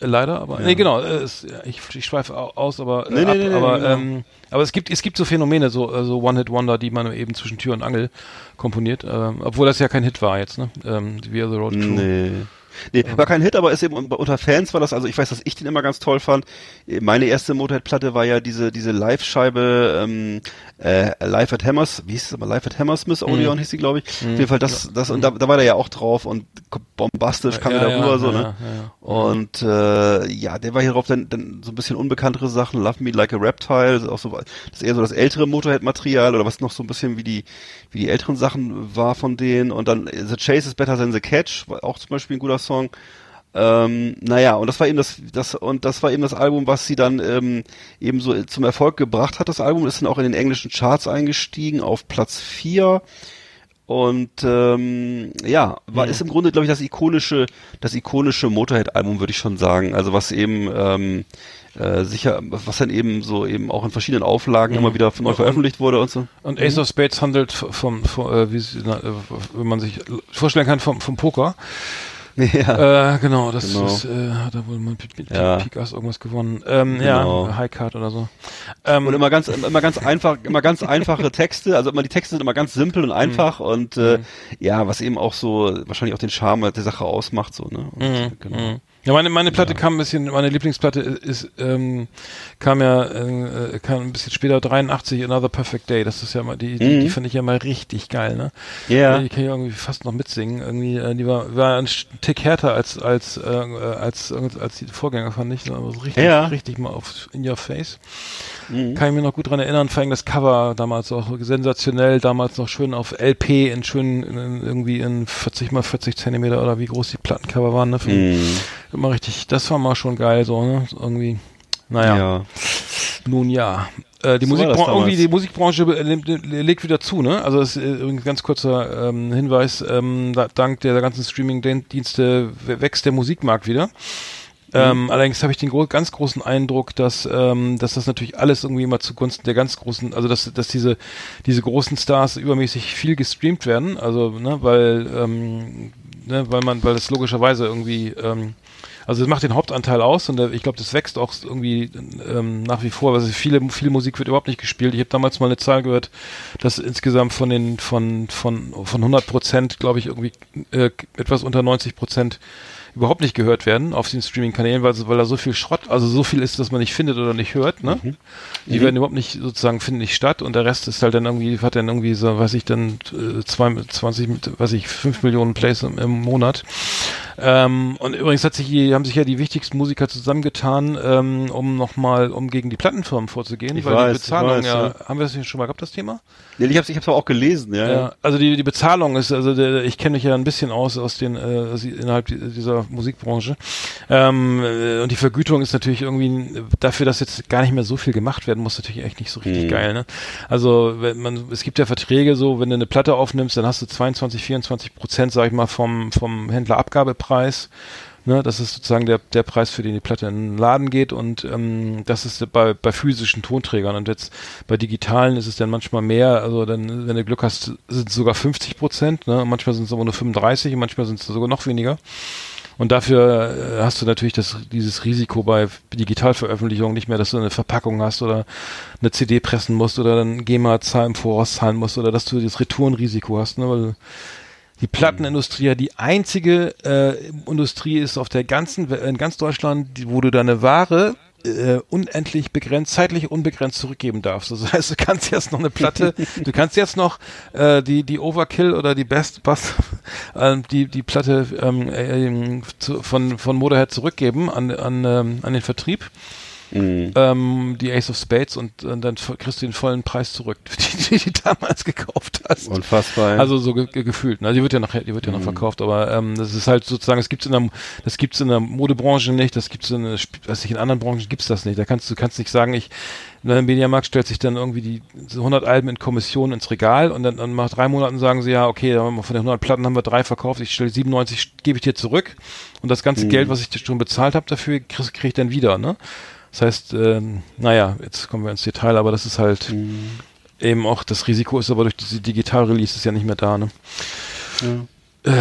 Äh, Leider, aber nee, genau. Äh, es, ja, ich, ich schweife au- aus, aber äh, Nee, ab, nee, nee, aber genau. ähm, aber es gibt es gibt so Phänomene, so äh, so One Hit Wonder, die man eben zwischen Tür und Angel komponiert, ähm, obwohl das ja kein Hit war jetzt, ne? Ähm, We Are the Road Crew. Nee. Nee, war kein Hit, aber ist eben unter Fans war das, also ich weiß, dass ich den immer ganz toll fand. Meine erste Motorhead-Platte war ja diese, diese Live-Scheibe, ähm, äh, Live at Hammers, wie hieß es aber, Live at Hammersmith Odeon hieß die, glaube ich. Auf jeden Fall das, das, und da, da war der ja auch drauf und bombastisch kam Ja, er da ja, rüber, so, ja, ne? ja, ja. Und äh, ja, der war hier drauf dann, dann so ein bisschen unbekanntere Sachen, Love Me Like a Reptile, das ist auch so das ist eher so das ältere Motorhead-Material oder was noch so ein bisschen wie die wie die älteren Sachen war von denen und dann The Chase is Better Than the Catch, war auch zum Beispiel ein guter Song. Ähm, naja, und das war eben das, das und das war eben das Album, was sie dann ähm, eben so zum Erfolg gebracht hat. Das Album ist dann auch in den englischen Charts eingestiegen auf Platz 4 und ähm, ja, war ist im Grunde glaube ich das ikonische, das ikonische Motorhead-Album würde ich schon sagen. Also was eben ähm, äh, sicher, was dann eben so eben auch in verschiedenen Auflagen immer wieder neu veröffentlicht wurde und so. Und Ace of Spades handelt vom, vom äh, wie na, äh, wenn man sich vorstellen kann, vom, vom Poker. Ja. Äh, genau, das Genau. ist, äh, hat er wohl mal mit, Ja. Pik Ass irgendwas gewonnen. Ähm, Genau. Ja, High Card oder so. Ähm, Und immer ganz, immer ganz einfach, immer ganz einfache Texte. Also immer die Texte sind immer ganz simpel und einfach und äh, ja, was eben auch so wahrscheinlich auch den Charme der Sache ausmacht, so ne. Und, Mhm, genau. Ja, meine, meine Platte kam ein bisschen, meine Lieblingsplatte ist, ähm, kam ja, äh, kam ein bisschen später, 83, Another Perfect Day. Das ist ja mal, die, die, Mhm. die fand ich ja mal richtig geil, ne? Ja. Die kann ich irgendwie fast noch mitsingen. Irgendwie, äh, die war, war ein Tick härter als, als, äh, als, als, als die Vorgänger, fand ich. Aber so richtig, Ja. richtig mal auf in your face. Mhm. Kann ich mir noch gut dran erinnern, vor allem das Cover damals auch sensationell, damals noch schön auf LP in schönen, in, irgendwie in 40 mal 40 Zentimeter oder wie groß die Plattencover waren, ne? Für, Mhm. Immer richtig, das war mal schon geil, so, ne? Irgendwie, naja, Ja. nun ja. Äh, die, So Musikbranche, irgendwie, die Musikbranche legt wieder zu, ne? Also das ist äh, übrigens ganz kurzer ähm, Hinweis, ähm, da, dank der ganzen Streaming-Dienste wächst der Musikmarkt wieder. Mhm. Ähm, allerdings habe ich den gro ganz großen Eindruck, dass, ähm, dass das natürlich alles irgendwie immer zugunsten der ganz großen, also dass, dass diese, diese großen Stars übermäßig viel gestreamt werden, also ne, weil, ähm, ne, weil man, weil das logischerweise irgendwie, ähm, also das macht den Hauptanteil aus und ich glaube, das wächst auch irgendwie ähm, nach wie vor. Also viele, viel Musik wird überhaupt nicht gespielt. Ich habe damals mal eine Zahl gehört, dass insgesamt von den von von von 100 Prozent, glaube ich, irgendwie äh, etwas unter 90 Prozent überhaupt nicht gehört werden auf den Streaming-Kanälen, weil, weil da so viel Schrott, also so viel ist, dass man nicht findet oder nicht hört, ne? Die werden überhaupt nicht sozusagen finden nicht statt und der Rest ist halt dann irgendwie, hat dann irgendwie so, weiß ich, dann äh, zwei, 20, mit, weiß ich, 5 Millionen Plays im, im Monat. Ähm, und übrigens hat sich, haben sich ja die wichtigsten Musiker zusammengetan, ähm, um nochmal, um gegen die Plattenfirmen vorzugehen, Ich weil weiß, die Bezahlung weiß, ja, ja. haben wir das schon mal gehabt, das Thema? Nee, ich hab's, ich hab's aber auch gelesen, ja. Ja, also die, die Bezahlung ist, also der, ich kenne mich ja ein bisschen aus aus den äh, innerhalb die- dieser Musikbranche ähm, äh, und die Vergütung ist natürlich irgendwie dafür, dass jetzt gar nicht mehr so viel gemacht werden muss, natürlich echt nicht so richtig Hm. geil. Ne? Also wenn man, es gibt ja Verträge so, wenn du eine Platte aufnimmst, dann hast du 22, 24 Prozent, sag ich mal, vom vom Händlerabgabepreis. Ne, das ist sozusagen der, der Preis, für den die Platte in den Laden geht und ähm, das ist bei, bei physischen Tonträgern und jetzt bei digitalen ist es dann manchmal mehr, also dann, wenn du Glück hast, sind es sogar 50 Prozent, ne? manchmal sind es aber nur 35 und manchmal sind es sogar noch weniger. Und dafür äh, hast du natürlich das, dieses Risiko bei Digitalveröffentlichungen nicht mehr, dass du eine Verpackung hast oder eine CD pressen musst oder dann GEMA-Zahl im Voraus zahlen musst oder dass du das Retourenrisiko hast, ne? weil die Plattenindustrie ja die einzige äh, Industrie ist auf der ganzen, in ganz Deutschland, wo du deine Ware äh, unendlich begrenzt, zeitlich unbegrenzt zurückgeben darfst. (laughs) Das heißt, du kannst jetzt noch eine Platte, du kannst jetzt noch äh, die die Overkill oder die Best Bass, (laughs) äh, die die Platte ähm, äh, zu, von von Motorhead zurückgeben an an ähm, an den Vertrieb. Mhm. Ähm, die Ace of Spades und, und, dann kriegst du den vollen Preis zurück, (laughs) die, die damals gekauft hast. Unfassbar. Also so ge ge gefühlt. Ne? Die wird ja noch, die wird ja noch mhm. verkauft, aber ähm, das ist halt sozusagen, das gibt's in der, das gibt's in der Modebranche nicht, das gibt's in, was ich in anderen Branchen gibt's das nicht. Da kannst du kannst nicht sagen, ich in einem Mediamarkt stellt sich dann irgendwie die 100 Alben in Kommission ins Regal und dann, dann nach drei Monaten sagen sie ja, okay, von den 100 Platten haben wir drei verkauft, ich stelle 97, gebe ich dir zurück und das ganze mhm. Geld, was ich schon bezahlt habe dafür, kriege krieg ich dann wieder, ne? Das heißt, ähm, naja, jetzt kommen wir ins Detail, aber das ist halt mhm. eben auch, das Risiko ist aber durch diese Digital-Release ist ja nicht mehr da, ne? Ja.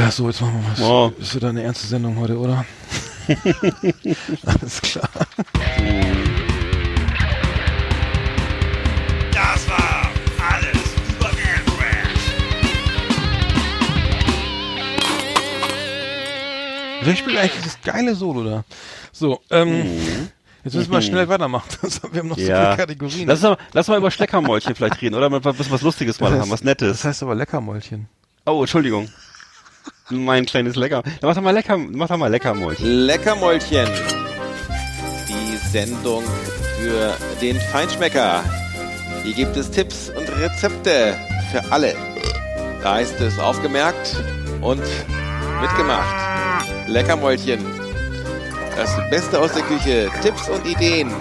Äh, so, jetzt machen wir was. Wow. Ist wieder eine ernste Sendung heute, oder? (laughs) Alles klar. Das war alles über Wer spielt eigentlich dieses geile Solo da? So, ähm, mhm. Jetzt müssen wir schnell weitermachen. (laughs) wir haben noch ja. so viele Kategorien. Lass mal, lass mal über Schleckermäulchen vielleicht reden, oder? Mal was, was Lustiges mal das heißt, haben, was Nettes. Das heißt aber Leckermäulchen. Oh, Entschuldigung. Mein kleines Lecker. Mach doch mal Lecker, mach doch mal Leckermäulchen. Leckermäulchen. Die Sendung für den Feinschmecker. Hier gibt es Tipps und Rezepte für alle. Da ist es aufgemerkt und mitgemacht. Leckermäulchen das Beste aus der Küche, Tipps und Ideen.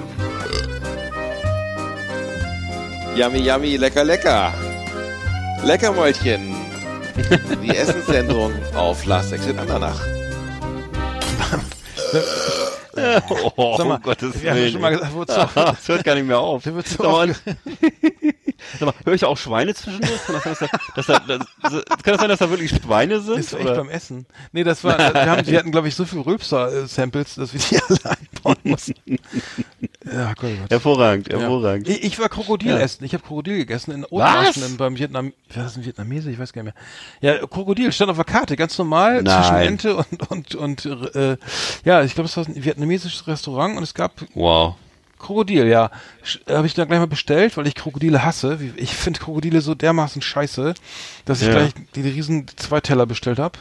Yummy, yummy, lecker, lecker. Leckermäulchen. Die (laughs) Essenssendung auf Last Exit Andernach. Oh, Sag mal, um Gottes Willen. Schon mal gesagt, wozu? das hört gar nicht mehr auf. Sag mal, (laughs) Sag mal, höre ich auch Schweine zwischendurch? Kann das, sein, dass da, dass da, kann das sein, dass da wirklich Schweine sind? Das war echt beim Essen. Nee, das war, wir, haben, wir hatten, glaube ich, so viel Rülpser-Samples, dass wir die (laughs) alle einbauen mussten. (laughs) Ja, Gott, Gott. Hervorragend, hervorragend. Ja. Ich, ich, war Krokodil ja. essen. Ich habe Krokodil gegessen in Othmarschen beim Vietnam. Wer ist ein Vietnamese? Ich weiß gar nicht mehr. Ja, Krokodil stand auf der Karte, ganz normal, Nein. zwischen Ente und, und, und äh, ja, ich glaube, es war ein vietnamesisches Restaurant und es gab wow. Krokodil, ja. Habe ich dann gleich mal bestellt, weil ich Krokodile hasse. Ich finde Krokodile so dermaßen scheiße, dass ich ja. gleich die, riesen zwei Teller bestellt habe.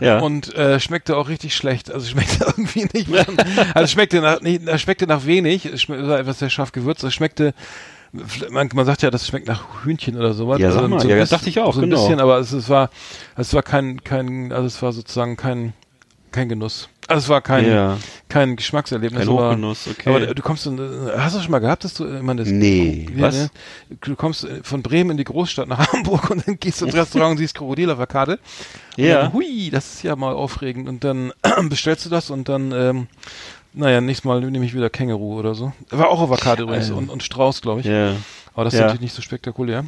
Ja. Und äh, schmeckte auch richtig schlecht. Also schmeckte (laughs) irgendwie nicht. Mehr, also schmeckte nach, nicht, schmeckte nach wenig. Es schmeckte etwas sehr scharf gewürzt. Es schmeckte man, man sagt ja, das schmeckt nach Hühnchen oder sowas. Ja, sag also mal, so ja, das dachte ich auch, so ein genau. bisschen, aber es, es war, es war kein, kein, also es war sozusagen kein, kein Genuss. Also es war kein, ja. kein Geschmackserlebnis. Kein Hochgenuss, okay. Aber du kommst, hast du schon mal gehabt, dass du, meine, das, nee, wie, was? Ne? Du kommst von Bremen in die Großstadt nach (laughs) Hamburg und dann gehst du ins Restaurant und siehst Krokodil auf der Karte. Ja. Dann, hui, das ist ja mal aufregend. Und dann (clears throat) bestellst du das und dann, ähm, naja, nächstes Mal nehme ich wieder Känguru oder so. War auch Avocado übrigens und, und Strauß, glaube ich. Ja. Aber das ist ja. natürlich nicht so spektakulär.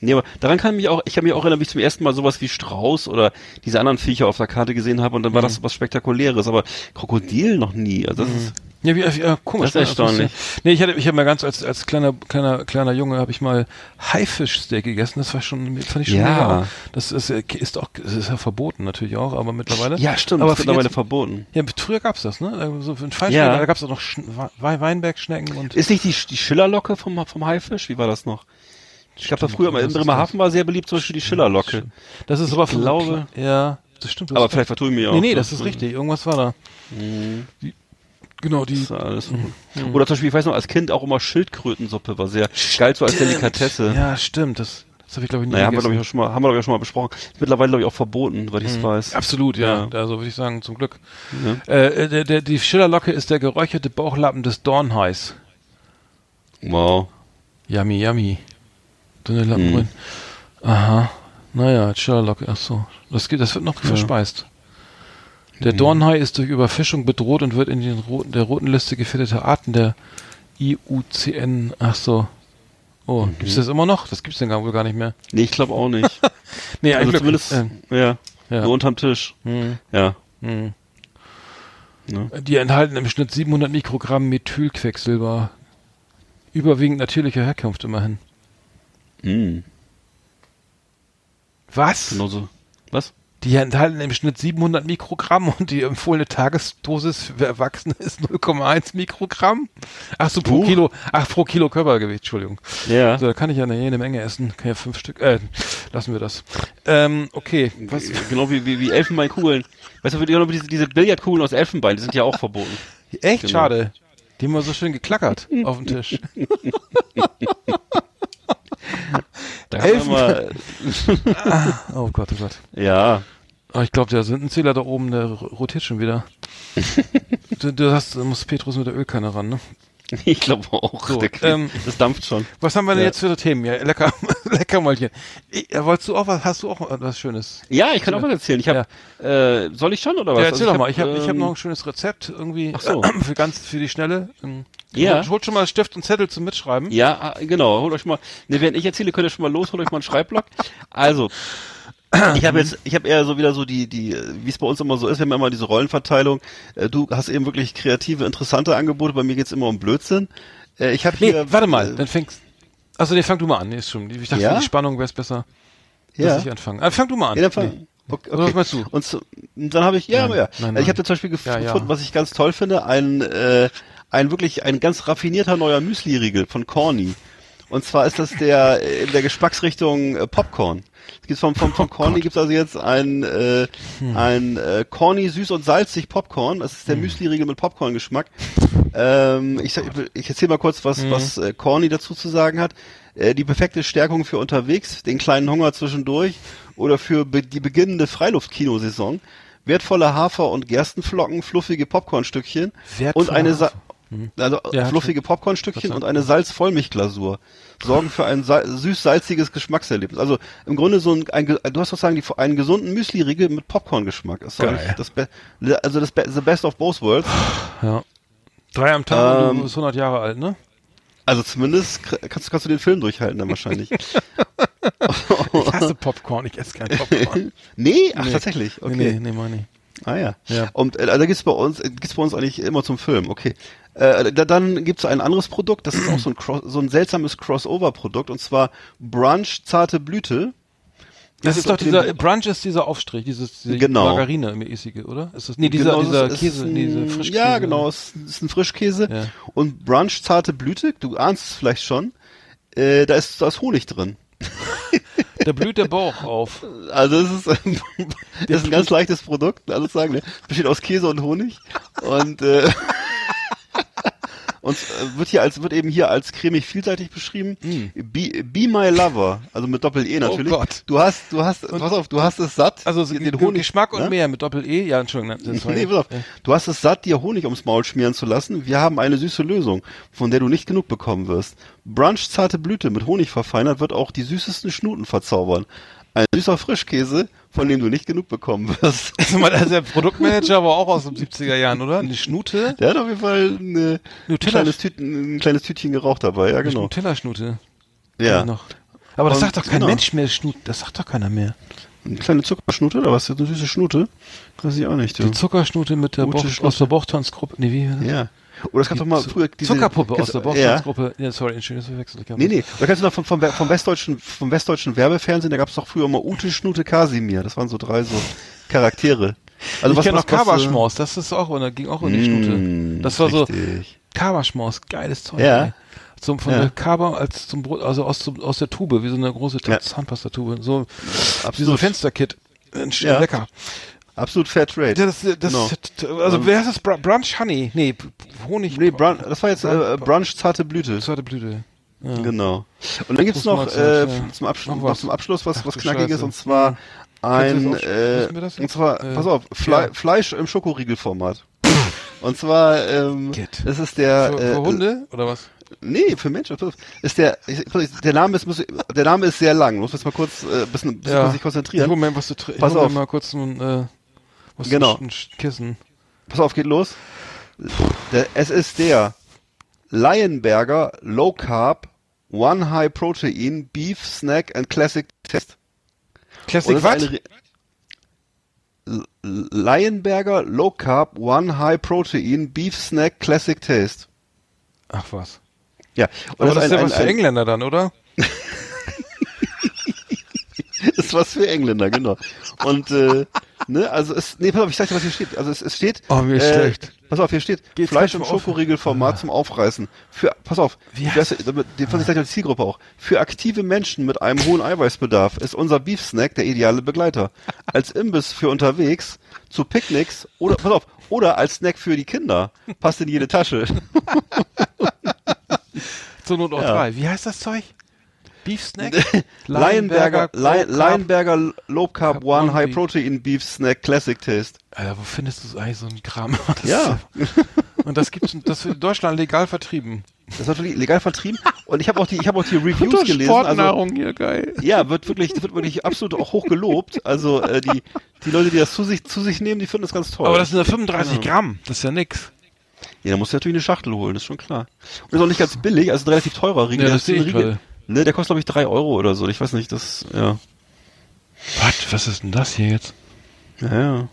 Nee, aber daran kann ich mich auch, ich kann mich auch erinnern, wie ich zum ersten Mal sowas wie Strauß oder diese anderen Viecher auf der Karte gesehen habe und dann war mhm. das was Spektakuläres, aber Krokodil noch nie. Also das mhm. ist ja, wie, ja, komisch. Das ist ne? erstaunlich. Nee, ich hatte, ich habe mal ganz als als kleiner kleiner kleiner Junge habe ich mal Haifischsteak gegessen. Das war schon, fand ich schon ja. mega. Das ist, äh, ist auch, das ist ja verboten natürlich auch, aber mittlerweile. Ja, stimmt. Aber mittlerweile verboten. Ja, früher gab's das, ne? So also in Feinschmecker, ja. da gab's auch noch Sch Weinbergschnecken und. Ist nicht die die Schillerlocke vom vom Haifisch? Wie war das noch? Ich glaube, da früher im Bremerhaven war sehr beliebt zum Beispiel die Schillerlocke. Das ist aber, ich glaube, ja, das stimmt. Das aber vielleicht vertue ich mich auch. Nee, nee, das ist richtig. Irgendwas war da. Mhm. Die, genau, die. alles. Mhm. Oder zum Beispiel, ich weiß noch, als Kind auch immer Schildkrötensuppe war sehr geil so als Delikatesse. Ja, stimmt. Das, das habe ich glaube ich nicht naja, haben wir, glaube ich, auch schon mal, haben wir, glaube ich, schon mal besprochen. Ist mittlerweile, glaube ich, auch verboten, weil ich es mhm. weiß. Absolut, ja. ja. Also würde ich sagen, zum Glück. Ja. Äh, der, der, die Schillerlocke ist der geräucherte Bauchlappen des Dornhais. Wow. Yummy, yummy. Dünne Lampenbrühen. Hm. Aha. Naja, Sherlock, ach so. Das, geht, das wird noch ja. verspeist. Der Mhm. Dornhai ist durch Überfischung bedroht und wird in den roten, der roten Liste gefährdeter Arten der IUCN. Ach so. Oh, Mhm. gibt's das immer noch? Das gibt's denn gar wohl gar nicht mehr. Nee, ich glaube auch nicht. (laughs) Nee, also eigentlich zumindest, ähm, ja, ja. nur unterm Tisch. hm, Ja. hm. Ne? Die enthalten im Schnitt 700 Mikrogramm Methylquecksilber. Überwiegend natürlicher Herkunft immerhin. Hm. Was? Genau so. Was? Die enthalten im Schnitt 700 Mikrogramm und die empfohlene Tagesdosis für Erwachsene (laughs) ist 0,1 Mikrogramm. Ach so, pro. Kilo, ach, pro Kilo Körpergewicht, Entschuldigung. Ja. Also, da kann ich ja eine jede Menge essen. Kann ja fünf Stück, äh, lassen wir das. Ähm, okay. Was, Genau wie, wie, wie Elfenbeinkugeln. Weißt du, genau diese, diese Billardkugeln aus Elfenbein, die sind ja auch verboten. echt Genau. schade. Die haben wir so schön geklackert auf dem Tisch. (laughs) Da mal, Oh Gott, oh Gott. ja. Oh, ich glaube, der Sündenzähler da oben, der rotiert schon wieder. (laughs) du, du hast, du musst Petrus mit der Ölkanne ran, ne? (laughs) Ich glaube auch. So, ähm, das dampft schon. Was haben wir denn Ja. jetzt für Themen? Ja, lecker, (laughs) lecker Mäulchen. Ich, äh, wolltest du auch was, hast du auch was Schönes? Ja, ich kann auch was erzählen. Ich hab, äh, soll ich schon oder was? Ja, erzähl Also doch mal. Ich habe ich hab ähm, noch ein schönes Rezept irgendwie Ach so. (clears throat) für ganz für die Schnelle. Ähm, Ja. Holt, holt schon mal Stift und Zettel zum Mitschreiben. Ja, ah, genau. Holt euch mal. Ne, während ich erzähle, könnt ihr schon mal los. Holt euch mal einen Schreibblock. Also, ich habe jetzt, ich habe eher so wieder so die, die, wie es bei uns immer so ist, wir haben immer diese Rollenverteilung. Äh, Du hast eben wirklich kreative, interessante Angebote. Bei mir geht's immer um Blödsinn. Äh, Ich habe Nee, hier. warte mal, äh, dann fängst. Also nee, fang du mal an. Nee, ist schon. Ich dachte, Ja? für die Spannung wäre es besser, Ja. dass ich anfange. Aber fang du mal an. Ja, dann fang, Nee. okay, Oder was meinst du? Und so, dann habe ich, ja, Nein, ja. nein, Also nein. Ich habe zum Beispiel gef Ja, ja. gefunden, was ich ganz toll finde, ein, äh, ein wirklich ein ganz raffinierter neuer Müsli-Riegel von Corny. Und zwar ist das der äh, in der Geschmacksrichtung äh, Popcorn. Es gibt vom vom, vom Corny gibt's also jetzt ein äh, Hm. ein äh, Corny süß und salzig Popcorn. Das ist der Müsli-Riegel mit Popcorn-Geschmack. Ähm, ich, ich erzähle mal kurz, was Mhm. was äh, Corny dazu zu sagen hat. Äh, die perfekte Stärkung für unterwegs, den kleinen Hunger zwischendurch oder für be die beginnende Freiluftkinosaison. Wertvolle Hafer- und Gerstenflocken, fluffige Popcornstückchen und Wertvolle eine Sa also Ja, fluffige Popcornstückchen und eine Salz-Vollmilchglasur sorgen für ein sa- süß-salziges Geschmackserlebnis. Also im Grunde so ein, ein du hast sozusagen die, einen gesunden Müsli-Riegel mit Popcorn-Geschmack. Das Be also das Be the best of both worlds. Ja. Drei am Tag und Ähm, du bist 100 Jahre alt, ne? Also zumindest kannst, kannst du den Film durchhalten dann wahrscheinlich. (laughs) Ich hasse Popcorn, ich esse kein Popcorn. (laughs) nee, ach Nee. tatsächlich. Okay. Nee, nee, nee, meine ich. Ah ja. Ja. Und äh, da gibt's bei uns äh, gibt's bei uns eigentlich immer zum Film. Okay. Äh, da, dann gibt's ein anderes Produkt, das ist auch so ein Cross, so ein seltsames Crossover Produkt und zwar Brunch zarte Blüte. Das Ist ist doch dieser, Brunch ist dieser Aufstrich, dieses, diese Genau. Margarine-mäßige, oder? Ist das, nee, dieser, Genau, dieser es ist Käse, ein, nee, dieser Frischkäse. Ja, genau, es ist ein Frischkäse. Ja. Und Brunch zarte Blüte, du ahnst es vielleicht schon, äh, da ist da ist Honig drin. (laughs) Da blüht der Bauch auf. Also es ist, das (laughs) ist ein ganz leichtes Produkt, alles sagen, ne? Besteht aus Käse und Honig. Und äh, (laughs) und äh, wird hier als wird eben hier als cremig vielseitig beschrieben. Be, be my lover, also mit Doppel E natürlich. Mm. Oh Gott. Du hast du hast pass auf, du hast es satt. Also so den, Honig Geschmack und ne? mehr mit Doppel-E. Ja, Entschuldigung. ne. (laughs) Nee, pass auf. Du hast es satt, dir Honig ums Maul schmieren zu lassen. Wir haben eine süße Lösung, von der du nicht genug bekommen wirst. Brunch zarte Blüte mit Honig verfeinert wird auch die süßesten Schnuten verzaubern. Ein süßer Frischkäse, von dem du nicht genug bekommen wirst. (laughs) Also mal, also der Produktmanager war auch aus den 70er Jahren, oder? Eine Schnute? Der hat auf jeden Fall eine, ein, kleines Tüten, ein kleines Tütchen geraucht dabei, ja genau. Nutella-Schnute. Ja. Noch. Aber das Und sagt doch kein genau. Mensch mehr, Schnute. Das sagt doch keiner mehr. Eine kleine Zuckerschnute oder was? Eine süße Schnute? Weiß ich auch nicht. Die Du. Zuckerschnute mit der Schnute. aus der Bauchtanzgruppe. Nee, wie? Ja. Oder es gab doch mal früher diese Zuckerpuppe aus der Ja. Bauchtanzgruppe. Ja, sorry, Entschuldigung, das verwechselt. Nee, nee. Da kannst du noch vom, vom, vom westdeutschen, vom westdeutschen Werbefernsehen, da gab es doch früher immer Ute, Schnute, Kasimir. Das waren so drei so Charaktere. Also ich was, kenne noch was, Kaberschmaus, das ist auch, und da ging auch in die Schnute. Mm, Das war so, richtig. Kaberschmaus, geiles Zeug. Ja. Zum, von Ja. der Kaber als zum Brot, also aus, aus der Tube, wie so eine große Ja. Zahnpastatube. So, wie so ein. Fensterkit. Äh, Ja. Lecker. Absolut Fair Trade. Ja, das, das, Genau. also, wer heißt das? Br- Brunch Honey? Nee, Honig. Nee, Brun das war jetzt äh, Brunch zarte Blüte. Zweite Blüte. Ja. Genau. Und dann gibt's noch, äh, ja. zum, Abschluss, Noch zum Abschluss was, Ach was du Knackiges Scheiße. und zwar ein, du das äh, und zwar, Äh, pass auf, Fle ja. Fleisch im Schokoriegelformat. und zwar, ähm, das ist der, Für, äh, für Hunde oder was? Nee, für Menschen. Ist der, der Name ist, muss, der Name ist sehr lang. Muss jetzt mal kurz, äh, bisschen, bisschen kurz sich konzentrieren. Mir was trinken. Pass auf. mal kurz ein, äh, Was Genau. Kissen. Pass auf, geht los. Der, es ist der Lionberger Low Carb One High Protein Beef Snack and Classic Test. Classic was? Lionberger Low Carb One High Protein Beef Snack Classic Taste. Ach was. Ja, und Aber das ist ja was für Engländer dann, oder? (laughs) das ist was für Engländer, genau. Und äh, (laughs) ne, also es, nee, pass auf, ich sag dir, was hier steht. Also es, es steht. Oh, mir ist schlecht. Pass auf, hier steht Geht's Fleisch und Schokoriegel-Format zum Aufreißen. Für, pass auf, Wie die heißt- damit- den fand ich gleich als Zielgruppe auch. Für aktive Menschen mit einem hohen Eiweißbedarf ist unser Beef Snack der ideale Begleiter. Als Imbiss für unterwegs, zu Picknicks oder, pass auf, oder als Snack für die Kinder. Passt in jede Tasche. (laughs) Zur Not auch Ja. drei. Wie heißt das Zeug? Beef Snack? Lionberger, (laughs) Low Lion- Carb. Lionberger Low Carb One High. Protein Beef Snack Classic Taste. Alter, wo findest du eigentlich so einen Kram? (laughs) Das Ja. ist- (laughs) Und das gibt's, das wird in Deutschland legal vertrieben. Das ist natürlich legal vertrieben. Und ich habe auch die, ich habe auch die Reviews gelesen. Also, Sportnahrung hier, geil. Ja, wird wirklich, wird wirklich absolut auch hoch gelobt. Also äh, die, die Leute, die das zu sich, zu sich nehmen, die finden das ganz toll. Aber das sind ja 35 Ja. Gramm. Das ist ja nix. ja, da musst du natürlich eine Schachtel holen, ist schon klar. Und ist auch nicht ganz billig, also ein relativ teurer Riegel. Ja, das ist Riegel-. Ne, der kostet glaube ich drei Euro oder so. Ich weiß nicht, das, ja. Was? Was ist denn das hier jetzt? Ja, ja.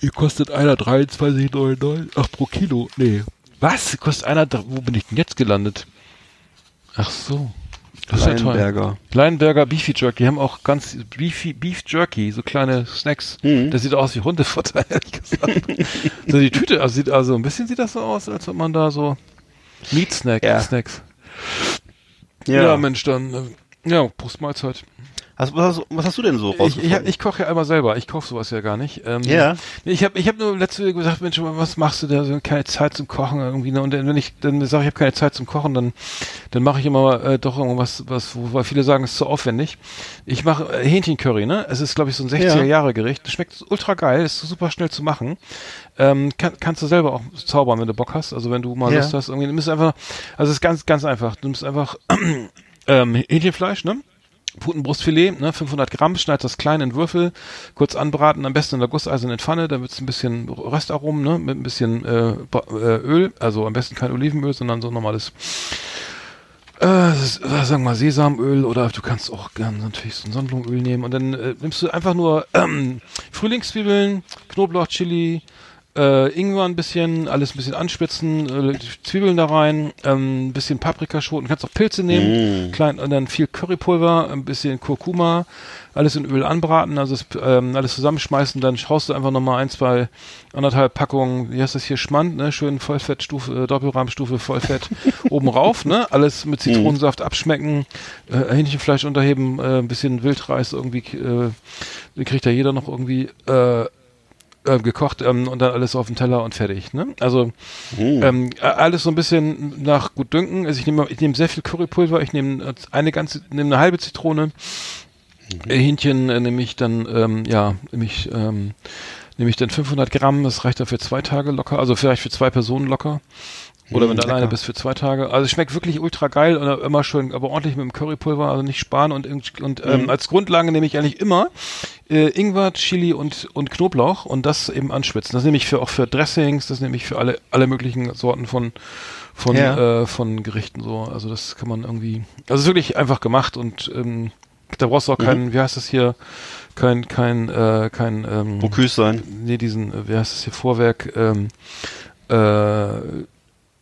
Ihr kostet einer 23,99. Ach, pro Kilo. Nee. Was? Kostet einer, wo bin ich denn jetzt gelandet? Ach so. Das ist ja toll. Leinberger. Leinberger Beefy Jerky. Die haben auch ganz Beefy, Beef Jerky, so kleine Snacks. Mhm. Das sieht aus wie Hundefutter, (laughs) ehrlich gesagt. so die Tüte, also sieht also ein bisschen sieht das so aus, als ob man da so Meat Snack, Ja. Snacks. Ja. Ja, Mensch, dann äh, ja, Prost Mahlzeit. Hast, was, hast, was hast du denn so Ich, ich, rausgefunden? hab- ich koche ja einmal selber. Ich koche sowas ja gar nicht. Ähm, Ja. Ich habe ich hab nur letzte Woche gesagt, Mensch, was machst du da? So keine Zeit zum Kochen irgendwie. Ne? Und dann, wenn ich dann sage, ich habe keine Zeit zum Kochen, dann dann mache ich immer äh, doch irgendwas, was, wo, weil viele sagen, es ist zu aufwendig. Ich mache äh, Hähnchencurry, ne? Es ist, glaube ich, so ein 60er-Jahre-Gericht. Das schmeckt ultra geil, ist super schnell zu machen. Ähm, kann, kannst du selber auch zaubern, wenn du Bock hast. Also wenn du mal Ja. Lust hast, irgendwie, du musst einfach, also es ist ganz, ganz einfach. Du musst einfach (clears throat) ähm, Hähnchenfleisch, ne? Putenbrustfilet, ne, 500 Gramm, schneid das klein in Würfel, kurz anbraten, am besten in der gusseisernen Pfanne, dann wird's ein bisschen Röstaromen, ne, mit ein bisschen äh, äh, Öl, also am besten kein Olivenöl, sondern so normales, äh, äh, sagen wir mal Sesamöl oder du kannst auch gern natürlich so ein Sonnenblumenöl nehmen und dann äh, nimmst du einfach nur ähm, Frühlingszwiebeln, Knoblauch, Chili, äh, Ingwer ein bisschen, alles ein bisschen anspitzen, äh, Zwiebeln da rein, ähm, ein bisschen Paprikaschoten, kannst auch Pilze nehmen, klein und dann viel Currypulver, ein bisschen Kurkuma, alles in Öl anbraten, also ähm, alles zusammenschmeißen, dann schaust du einfach nochmal ein, zwei, anderthalb Packungen, wie heißt das hier, Schmand, ne, schön Vollfettstufe, äh, Doppelrahmstufe, Vollfett (laughs) oben rauf, ne, alles mit Zitronensaft abschmecken, äh, Hähnchenfleisch unterheben, äh, ein bisschen Wildreis irgendwie, äh, kriegt ja jeder noch irgendwie, äh, äh, gekocht ähm, und dann alles auf den Teller und fertig. Ne? Also ähm, äh, alles so ein bisschen nach gut dünken. Also ich nehme ich nehme sehr viel Currypulver. Ich nehme äh, eine ganze, nehme eine halbe Zitrone. Äh, Hähnchen äh, nehme ich dann ähm, ja nehme ich ähm, nehme ich dann 500 Gramm. Das reicht dann für zwei Tage locker. Also vielleicht für zwei Personen locker. Oder wenn du alleine bist für zwei Tage. Also es schmeckt wirklich ultra geil und immer schön, aber ordentlich mit dem Currypulver, also nicht sparen und, und ähm, als Grundlage nehme ich eigentlich immer äh, Ingwer, Chili und, und Knoblauch und das eben anschwitzen. Das nehme ich für auch für Dressings, das nehme ich für alle, alle möglichen Sorten von, von, Ja. äh, von Gerichten so. Also das kann man irgendwie. Also es ist wirklich einfach gemacht und ähm, da brauchst du auch keinen, wie heißt das hier, kein, kein, äh, kein ähm, Bocuse sein. nee, diesen, äh, wie heißt das hier, Vorwerk, ähm, äh,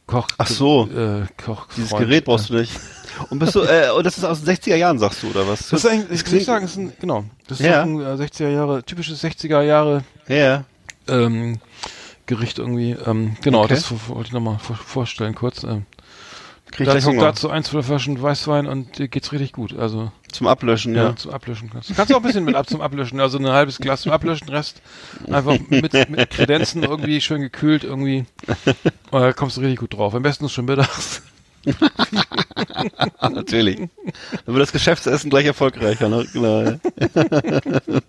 Koch. Ach so. Äh, Koch. Dieses Gerät brauchst du nicht. Und bist du, äh, und das ist aus den 60er Jahren, sagst du, oder was? Das ist eigentlich, ich Das kann nicht sagen, das ist ein, genau, das ist Ja. ein äh, 60er Jahre, typisches 60er Jahre Ja. ähm, Gericht irgendwie. Ähm, genau, Okay. das wollte ich nochmal vor, vorstellen kurz. Ähm, Krieg ich gleich dazu, Hunger. dazu ein, zwei Flaschen Weißwein und dir geht's richtig gut. Also Zum Ablöschen, ja, ja. zum Ablöschen kannst du. Kannst du auch ein bisschen mit ab zum Ablöschen, also ein halbes Glas zum Ablöschen, Rest einfach mit, mit Kredenzen irgendwie schön gekühlt irgendwie. Und da kommst du richtig gut drauf. Am besten ist schon mittags. (laughs) Natürlich. Dann wird das Geschäftsessen gleich erfolgreicher, ne? Genau. Ja. (laughs)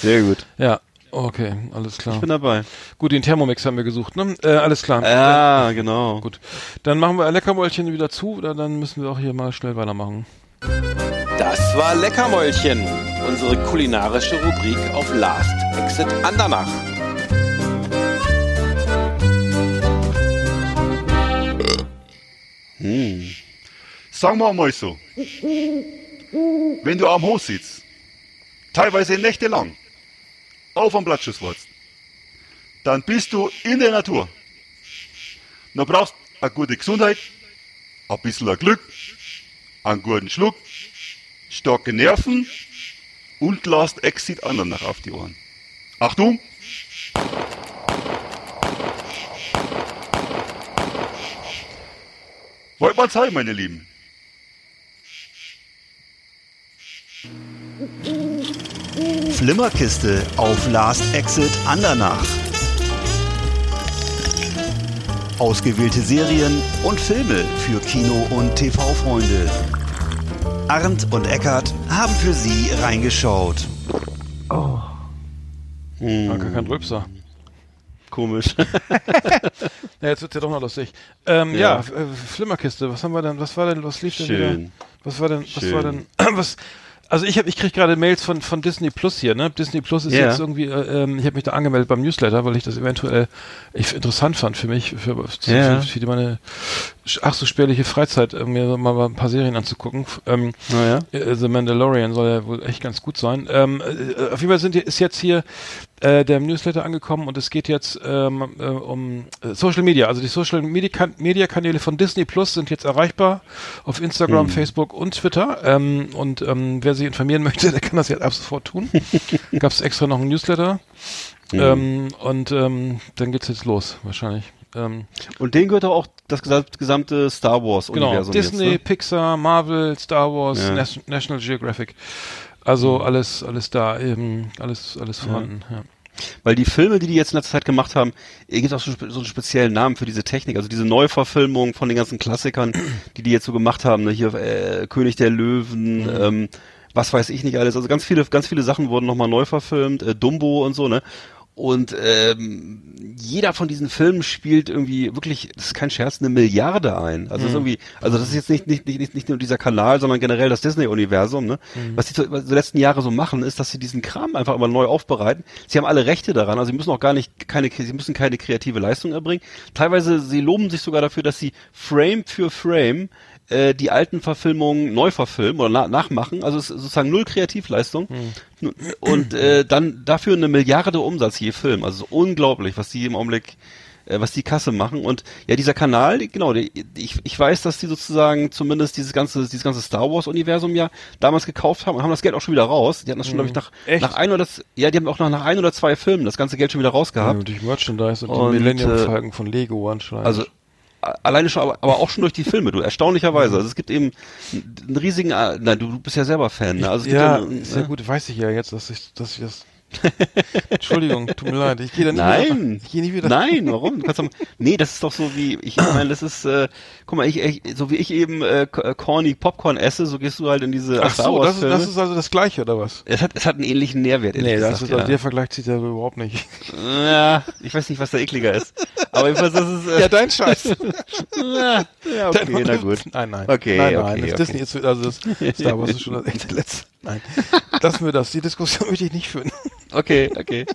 Sehr gut. Ja, okay, alles klar. Ich bin dabei. Gut, den Thermomix haben wir gesucht, ne? Äh, alles klar. Ja, genau. Gut. Dann machen wir Leckermäulchen wieder zu, oder dann müssen wir auch hier mal schnell weitermachen. Das war Leckermäulchen, unsere kulinarische Rubrik auf Last Exit Andernach. Sagen wir mal so. Wenn du am Hof sitzt, teilweise nächtelang, auf am Blattschuss wartest, dann bist du in der Natur. Dann brauchst du eine gute Gesundheit, ein bisschen Glück, einen guten Schluck, starke Nerven und Last Exit anderen nach auf die Ohren. Achtung! Wollt man sein, meine Lieben? Flimmerkiste auf Last Exit Andernach. Ausgewählte Serien und Filme für Kino- und TV-Freunde. Arndt und Eckart haben für Sie reingeschaut. Ja, gar kein Rülpser. Komisch. (laughs) Ja, jetzt wird's ja doch noch lustig. Ähm, ja, Ja. Äh, Flimmerkiste, was haben wir denn, was war denn, was lief denn Schön. wieder? Was war denn, was Schön. war denn, (clears throat) was, also ich habe, ich krieg gerade Mails von, von Disney Plus hier, ne? Disney Plus ist Ja. jetzt irgendwie, äh, ähm, ich habe mich da angemeldet beim Newsletter, weil ich das eventuell ich, interessant fand für mich, für, für, Ja. für, für meine ach so spärliche Freizeit, äh, mir mal ein paar Serien anzugucken. Ähm, Naja. äh, The Mandalorian soll ja wohl echt ganz gut sein. Ähm, äh, auf jeden Fall sind, ist jetzt hier äh, der Newsletter angekommen und es geht jetzt ähm, äh, um Social Media. Also die Social Media, kan Media Kanäle von Disney Plus sind jetzt erreichbar auf Instagram, Facebook und Twitter. Ähm, und ähm, wer sich informieren (laughs) möchte, der kann das jetzt ab sofort tun. (laughs) Gab es extra noch einen Newsletter. Ähm, und ähm, dann geht's jetzt los, wahrscheinlich. Ähm, Und denen gehört auch das gesam- gesamte Star Wars Genau, Disney, jetzt, ne? Pixar, Marvel, Star Wars, Ja. Nas National Geographic. Also alles, alles da, eben, alles, alles vorhanden. Ja. Weil die Filme, die die jetzt in letzter Zeit gemacht haben, es gibt auch so, so einen speziellen Namen für diese Technik. Also diese Neuverfilmung von den ganzen Klassikern, die die jetzt so gemacht haben. Ne? Hier äh, König der Löwen, ähm, was weiß ich nicht alles. Also ganz viele, ganz viele Sachen wurden nochmal neu verfilmt. Äh, Dumbo und so, ne? Und ähm, jeder von diesen Filmen spielt irgendwie wirklich, das ist kein Scherz, eine Milliarde ein. Also ist irgendwie, also das ist jetzt nicht, nicht, nicht, nicht nur dieser Kanal, sondern generell das Disney-Universum. Ne? Was die so, was die letzten Jahre so machen, ist, dass sie diesen Kram einfach immer neu aufbereiten. Sie haben alle Rechte daran, also sie müssen auch gar nicht keine, sie müssen keine kreative Leistung erbringen. Teilweise, sie loben sich sogar dafür, dass sie Frame für Frame äh, die alten Verfilmungen neu verfilmen oder na nachmachen. Also es ist sozusagen null Kreativleistung. Und äh, dann dafür eine Milliarde Umsatz je Film. Also so unglaublich, was die im Augenblick, äh, was die Kasse machen. Und ja, dieser Kanal, genau, die, ich, ich weiß, dass die sozusagen zumindest dieses ganze, dieses ganze Star Wars Universum ja damals gekauft haben und haben das Geld auch schon wieder raus. Die hatten das schon, glaube ich, nach, Echt? nach ein oder ja, die haben auch nach, nach ein oder zwei Filmen das ganze Geld schon wieder Ja, rausgehabt. durch Merchandise und, Und, die Millennium äh, Falcon von Lego anscheinend. Also alleine schon, aber, auch schon durch die Filme, du, erstaunlicherweise. Also es gibt eben einen riesigen, äh, nein, du, du bist ja selber Fan, ne? Also ja, einen- sehr gut, weiß ich ja jetzt, dass ich, dass ich das. (laughs) Entschuldigung, tut mir leid, ich gehe da nicht Nein, wieder. Ich gehe nicht wieder. nein, warum? Du nee, das ist doch so wie, ich meine, das ist, äh, guck mal, ich, ich, so wie ich eben äh, äh, corny Popcorn esse, so gehst du halt in diese Ach so, das ist, das ist also das Gleiche oder was? es hat, es hat einen ähnlichen Nährwert. Nee, das gesagt, ist, also ja. der Vergleich zieht ja überhaupt nicht. ja, ich weiß nicht, was da ekliger ist. Aber jedenfalls, das ist, äh, dein Scheiß. (laughs) ja, ja, okay, na gut. Nein, nein. Okay, nein, okay, nein. Das okay. Disney ist, also das (laughs) Star Wars ist schon das echte Letzte. Nein. (laughs) Lassen wir das. Die Diskussion möchte ich nicht führen. Okay, okay.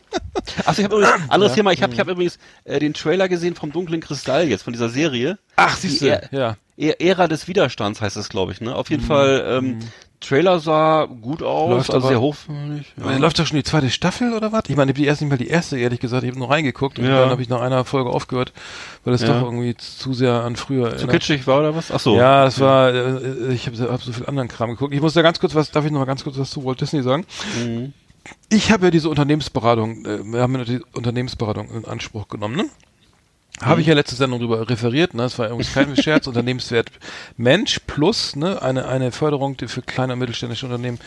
Achso, ich habe übrigens, anderes Thema, ich habe ich hab übrigens äh, den Trailer gesehen vom Dunklen Kristall jetzt, von dieser Serie. Ach, siehst du. Ä- Ja. Ä- Ära des Widerstands heißt das, glaube ich, ne? Auf jeden Fall, ähm, Trailer sah gut aus, Läuft also aber- sehr hochwertig. Ja. Läuft doch schon die zweite Staffel oder was? Ich meine, die erste nicht mal die erste, ehrlich gesagt. Ich habe nur reingeguckt und Ja. dann habe ich nach einer Folge aufgehört, weil es Ja. doch irgendwie zu sehr an früher Zu erinnert. kitschig war oder was? Ach so. Ja, das war, äh, ich habe hab so viel anderen Kram geguckt. Ich muss da ganz kurz was, darf ich noch mal ganz kurz was zu Walt Disney sagen? Mhm. Ich habe ja diese Unternehmensberatung, äh, wir haben ja die Unternehmensberatung in Anspruch genommen, ne? Habe ich ja letzte Sendung darüber referiert, ne? Das war übrigens kein Scherz, (laughs) Unternehmenswert Mensch plus, ne? Eine, eine Förderung für kleine und mittelständische Unternehmen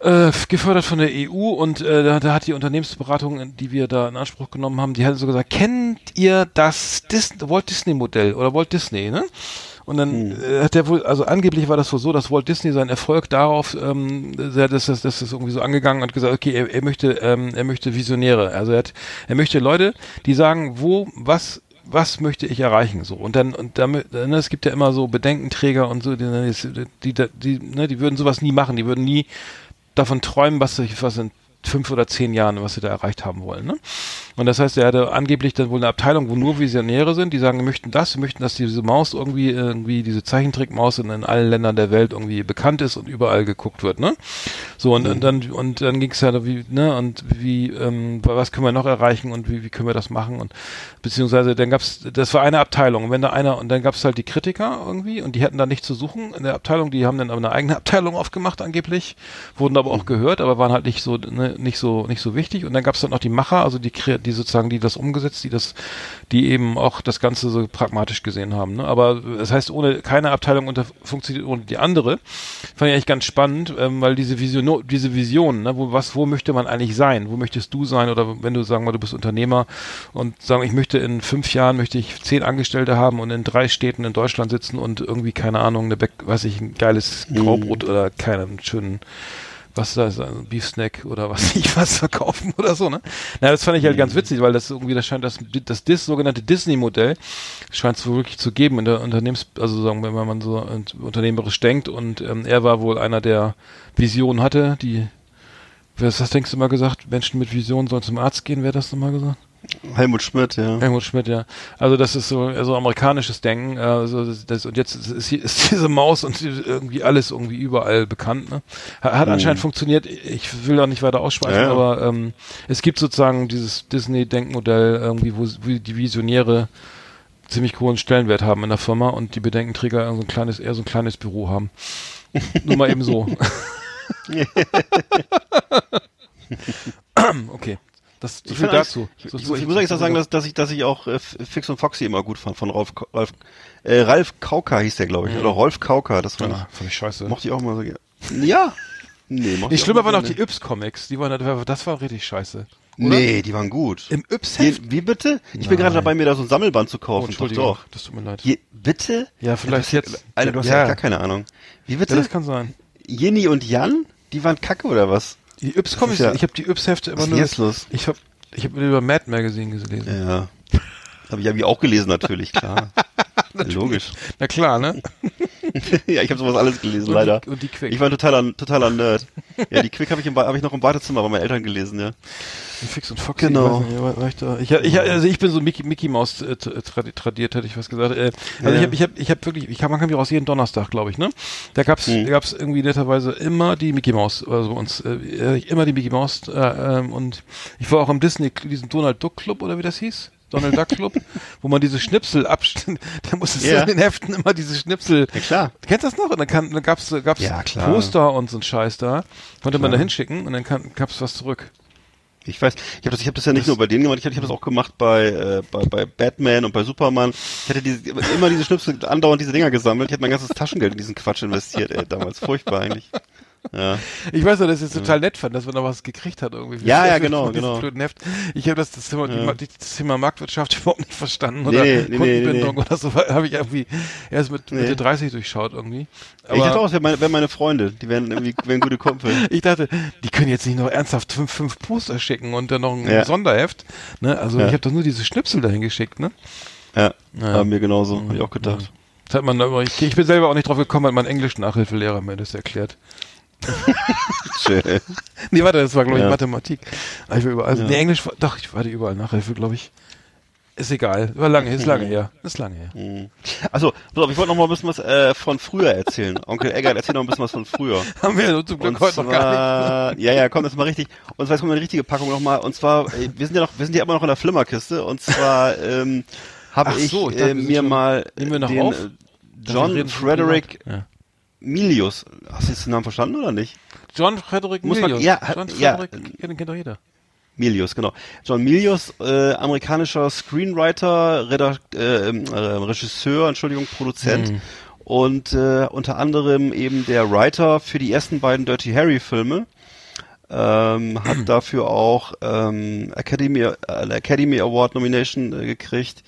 äh, gefördert von der EU und äh, da, da hat die Unternehmensberatung, die wir da in Anspruch genommen haben, die hat so gesagt, kennt ihr das Dis Walt Disney Modell oder Walt Disney, ne? Und dann äh, hat der wohl, also angeblich war das wohl so, dass Walt Disney seinen Erfolg darauf, ähm, das, das, das ist irgendwie so angegangen und gesagt, okay, er, er möchte, ähm, er möchte Visionäre. Also er hat, er möchte Leute, die sagen, wo, was, was möchte ich erreichen so und dann und damit ne, es gibt ja immer so Bedenkenträger und so die die, die, die, ne, die würden sowas nie machen die würden nie davon träumen was sich was in fünf oder zehn Jahren was sie da erreicht haben wollen ne? Und das heißt er hatte angeblich dann wohl eine Abteilung wo nur Visionäre sind die sagen wir möchten das wir möchten dass diese Maus irgendwie irgendwie diese Zeichentrickmaus in, in allen Ländern der Welt irgendwie bekannt ist und überall geguckt wird ne? So und, und dann und dann ging es ja wie ne und wie ähm, was können wir noch erreichen und wie, wie können wir das machen? Und beziehungsweise dann gab's das war eine Abteilung. Und wenn da einer und dann gab's halt die Kritiker irgendwie und die hätten da nichts zu suchen in der Abteilung. Die haben dann aber eine eigene Abteilung aufgemacht angeblich wurden aber auch gehört aber waren halt nicht so ne, nicht so nicht so wichtig. Und dann gab's dann noch die Macher also die Kre- die sozusagen die das umgesetzt die das die eben auch das Ganze so pragmatisch gesehen haben ne? aber das heißt ohne keine Abteilung unter funktioniert ohne die andere. Fand ich eigentlich ganz spannend ähm, weil diese Vision diese Vision ne, wo was wo möchte man eigentlich sein? Wo möchtest du sein? Oder wenn du sagen wir du bist Unternehmer und sagen ich möchte in fünf Jahren möchte ich zehn Angestellte haben und in drei Städten in Deutschland sitzen und irgendwie keine Ahnung eine Back, weiß ich ein geiles Graubrot oder keinen schönen was da ist, ein Beef-Snack oder was (laughs) ich was verkaufen oder so, ne? Na, das fand ich halt ganz witzig, weil das irgendwie, das scheint das, das Dis, sogenannte Disney-Modell scheint es wirklich zu geben in der Unternehmens, also sagen wir, wenn man so unternehmerisch denkt und ähm, er war wohl einer, der Visionen hatte, die, was hast denkst du mal gesagt, Menschen mit Visionen sollen zum Arzt gehen, wer hat das nochmal gesagt? Helmut Schmidt, ja. Helmut Schmidt, ja. Also das ist so also amerikanisches Denken. Also das, das, und jetzt ist, ist diese Maus und irgendwie alles irgendwie überall bekannt. Ne? Hat, hat anscheinend funktioniert. Ich will da nicht weiter ausschweifen, ja. aber ähm, es gibt sozusagen dieses Disney-Denkmodell irgendwie, wo, wo die Visionäre ziemlich hohen Stellenwert haben in der Firma und die Bedenkenträger so ein kleines, eher so ein kleines Büro haben. Nur mal eben so. (laughs) okay. Das, so Ich, find dazu. ich, Das ich, so- ich muss eigentlich auch sagen, dass, dass ich, dass ich auch äh, Fix und Foxy immer gut fand von Rolf, Ka- Ralf, äh, Ralf Kauka hieß der, glaube ich, oder Rolf Kauka, das fand Ja, fand ich scheiße. ich, mochte ich auch mal so gerne. Ja. Nee, mochte Die ich auch schlimmer waren noch gerne. die Yps-Comics. Die waren, das war richtig scheiße. Nee, die waren gut. Im Wie, Yps-Heft? wie bitte? Ich bin gerade dabei, mir da so ein Sammelband zu Oh, kaufen. doch, Entschuldigung. doch. Das tut mir leid. Je, bitte? Ja, vielleicht Das jetzt. Alter, du hast ja. Ja. gar keine Ahnung. Wie Ja, bitte? das kann sein. Jenny und Jan? Die waren kacke oder was? Die Yps-Comics, Das ist ja- ich habe die Yps-Hefte immer Was ist nur. jetzt los? Ich habe ich hab über Mad Magazine gelesen. Ja. Habe ich ja wie auch gelesen, natürlich, klar. (laughs) Logisch. Na klar, ne? (laughs) ja, ich habe sowas alles gelesen, Und leider. Die, und die Quick. Ich war ein totaler, totaler Nerd. Ja, die Quick habe ich, im hab ich noch im Badezimmer bei meinen Eltern gelesen, ja. Fix und Foxy. Genau. Ich, nicht, ich, da? ich, ich, also ich bin so Mickey, Mickey Maus äh, tradi- tradiert, hätte ich was gesagt. Äh, also Ja. ich habe ich hab, ich hab wirklich, ich kann, man kann mich raus jeden Donnerstag, glaube ich, ne? Da gab's, Mhm. da gab's irgendwie netterweise immer die Mickey Maus, also bei uns, äh, immer die Mickey Maus äh, ähm, und ich war auch im Disney, diesen Donald Duck Club oder wie das hieß. Donald Duck Club, wo man diese Schnipsel abschnitt, (laughs) da musstest Ja. du in den Heften immer diese Schnipsel Ja, klar. Du kennst das noch? Und dann, kann, dann gab's, gab's Ja. Poster und so ein Scheiß da. Konnte man Klar. da hinschicken und dann kann, gab's was zurück. Ich weiß, ich habe das, ich hab das ja nicht nur bei denen gemacht, ich habe ich hab das auch gemacht bei, äh, bei, bei Batman und bei Superman. Ich hatte diese, immer diese Schnipsel, andauernd diese Dinger gesammelt. Ich habe mein ganzes Taschengeld in diesen Quatsch investiert, ey, damals. Furchtbar eigentlich. Ja. Ich weiß noch, dass ich es total nett fand, dass man da was gekriegt hat irgendwie. Ja, ja, genau, genau. blöden Heft. Ich habe das, das, Thema, Ja. die, das Thema Marktwirtschaft (laughs) überhaupt nicht verstanden oder Nee, Kundenbindung nee, oder so, habe ich irgendwie erst mit. Mitte 30 durchschaut irgendwie. ich dachte Aber auch, es wären meine, meine Freunde. Die wären irgendwie, wären gute Kumpel. (laughs) ich dachte, die können jetzt nicht noch ernsthaft fünf, fünf Poster schicken und dann noch ein Ja. Sonderheft. Ne? Also ich habe doch nur diese Schnipsel dahin geschickt, ne? Ja, Ja. war mir genauso, hab ich auch gedacht. Das hat man aber, ich, ich bin selber auch nicht drauf gekommen, hat mein Englisch-Nachhilfelehrer mir das erklärt. (laughs) Schön. Nee, warte, das war, glaube ich, Ja. Mathematik. Ah, Ich war überall, Ja. nee, Englisch, war- doch, ich hatte überall Nachhilfe, glaube ich. Ist egal, war lange, ist lange her, ist lange her. Mhm. Also, pass auf, ich wollte noch mal ein bisschen was äh, von früher erzählen. Onkel Eggert, erzähl noch ein bisschen was von früher. (laughs) Haben wir ja zum Glück heute noch gar zwar, ja, ja, kommt das mal richtig. Und zwar jetzt kommt eine richtige Packung nochmal. Und zwar, äh, wir sind ja noch, wir sind ja immer noch in der Flimmerkiste. Und zwar ähm, habe ich so, ich dachte, äh, mir schon- mal noch den auf? nicht. John Frederick. Ja. Milius. Hast du den Namen verstanden oder nicht? John Frederick Muss man- Milius. ja, John ja. Frederick, ja, den kennt doch jeder. Milius, genau. John Milius, äh, amerikanischer Screenwriter, Redakt äh, ähm, äh, Regisseur, Entschuldigung, Produzent Hm. und äh, unter anderem eben der Writer für die ersten beiden Dirty Harry Filme. Ähm, hat (clears throat) dafür auch ähm, Academy, äh, Academy Award Nomination äh, gekriegt.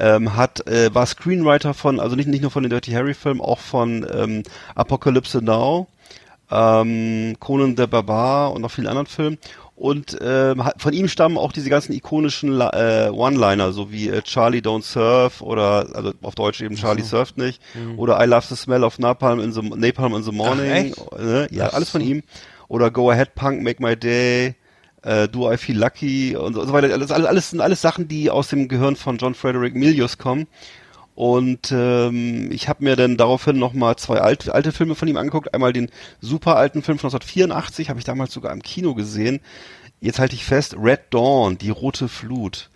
Ähm, hat äh, war Screenwriter von, also nicht nicht nur von den Dirty Harry Filmen, auch von ähm, Apocalypse Now, ähm, Conan the Barbar und noch vielen anderen Filmen. Und hat- von ihm stammen auch diese ganzen ikonischen äh, One-Liner, so wie äh, Charlie Don't Surf oder also auf Deutsch eben Charlie surft nicht oder I Love the Smell of Napalm in the Napalm in the Morning. echt? ne? Ja, alles von ihm. Oder Go Ahead Punk, Make My Day. Äh, Do I Feel Lucky und so, so weiter. Alles, alles, alles sind alles Sachen, die aus dem Gehirn von John Frederick Milius kommen. Und ähm, ich habe mir dann daraufhin nochmal zwei alte, alte Filme von ihm angeguckt. Einmal den super alten Film von 1984, habe ich damals sogar im Kino gesehen. Jetzt halte ich fest, Red Dawn, die rote Flut.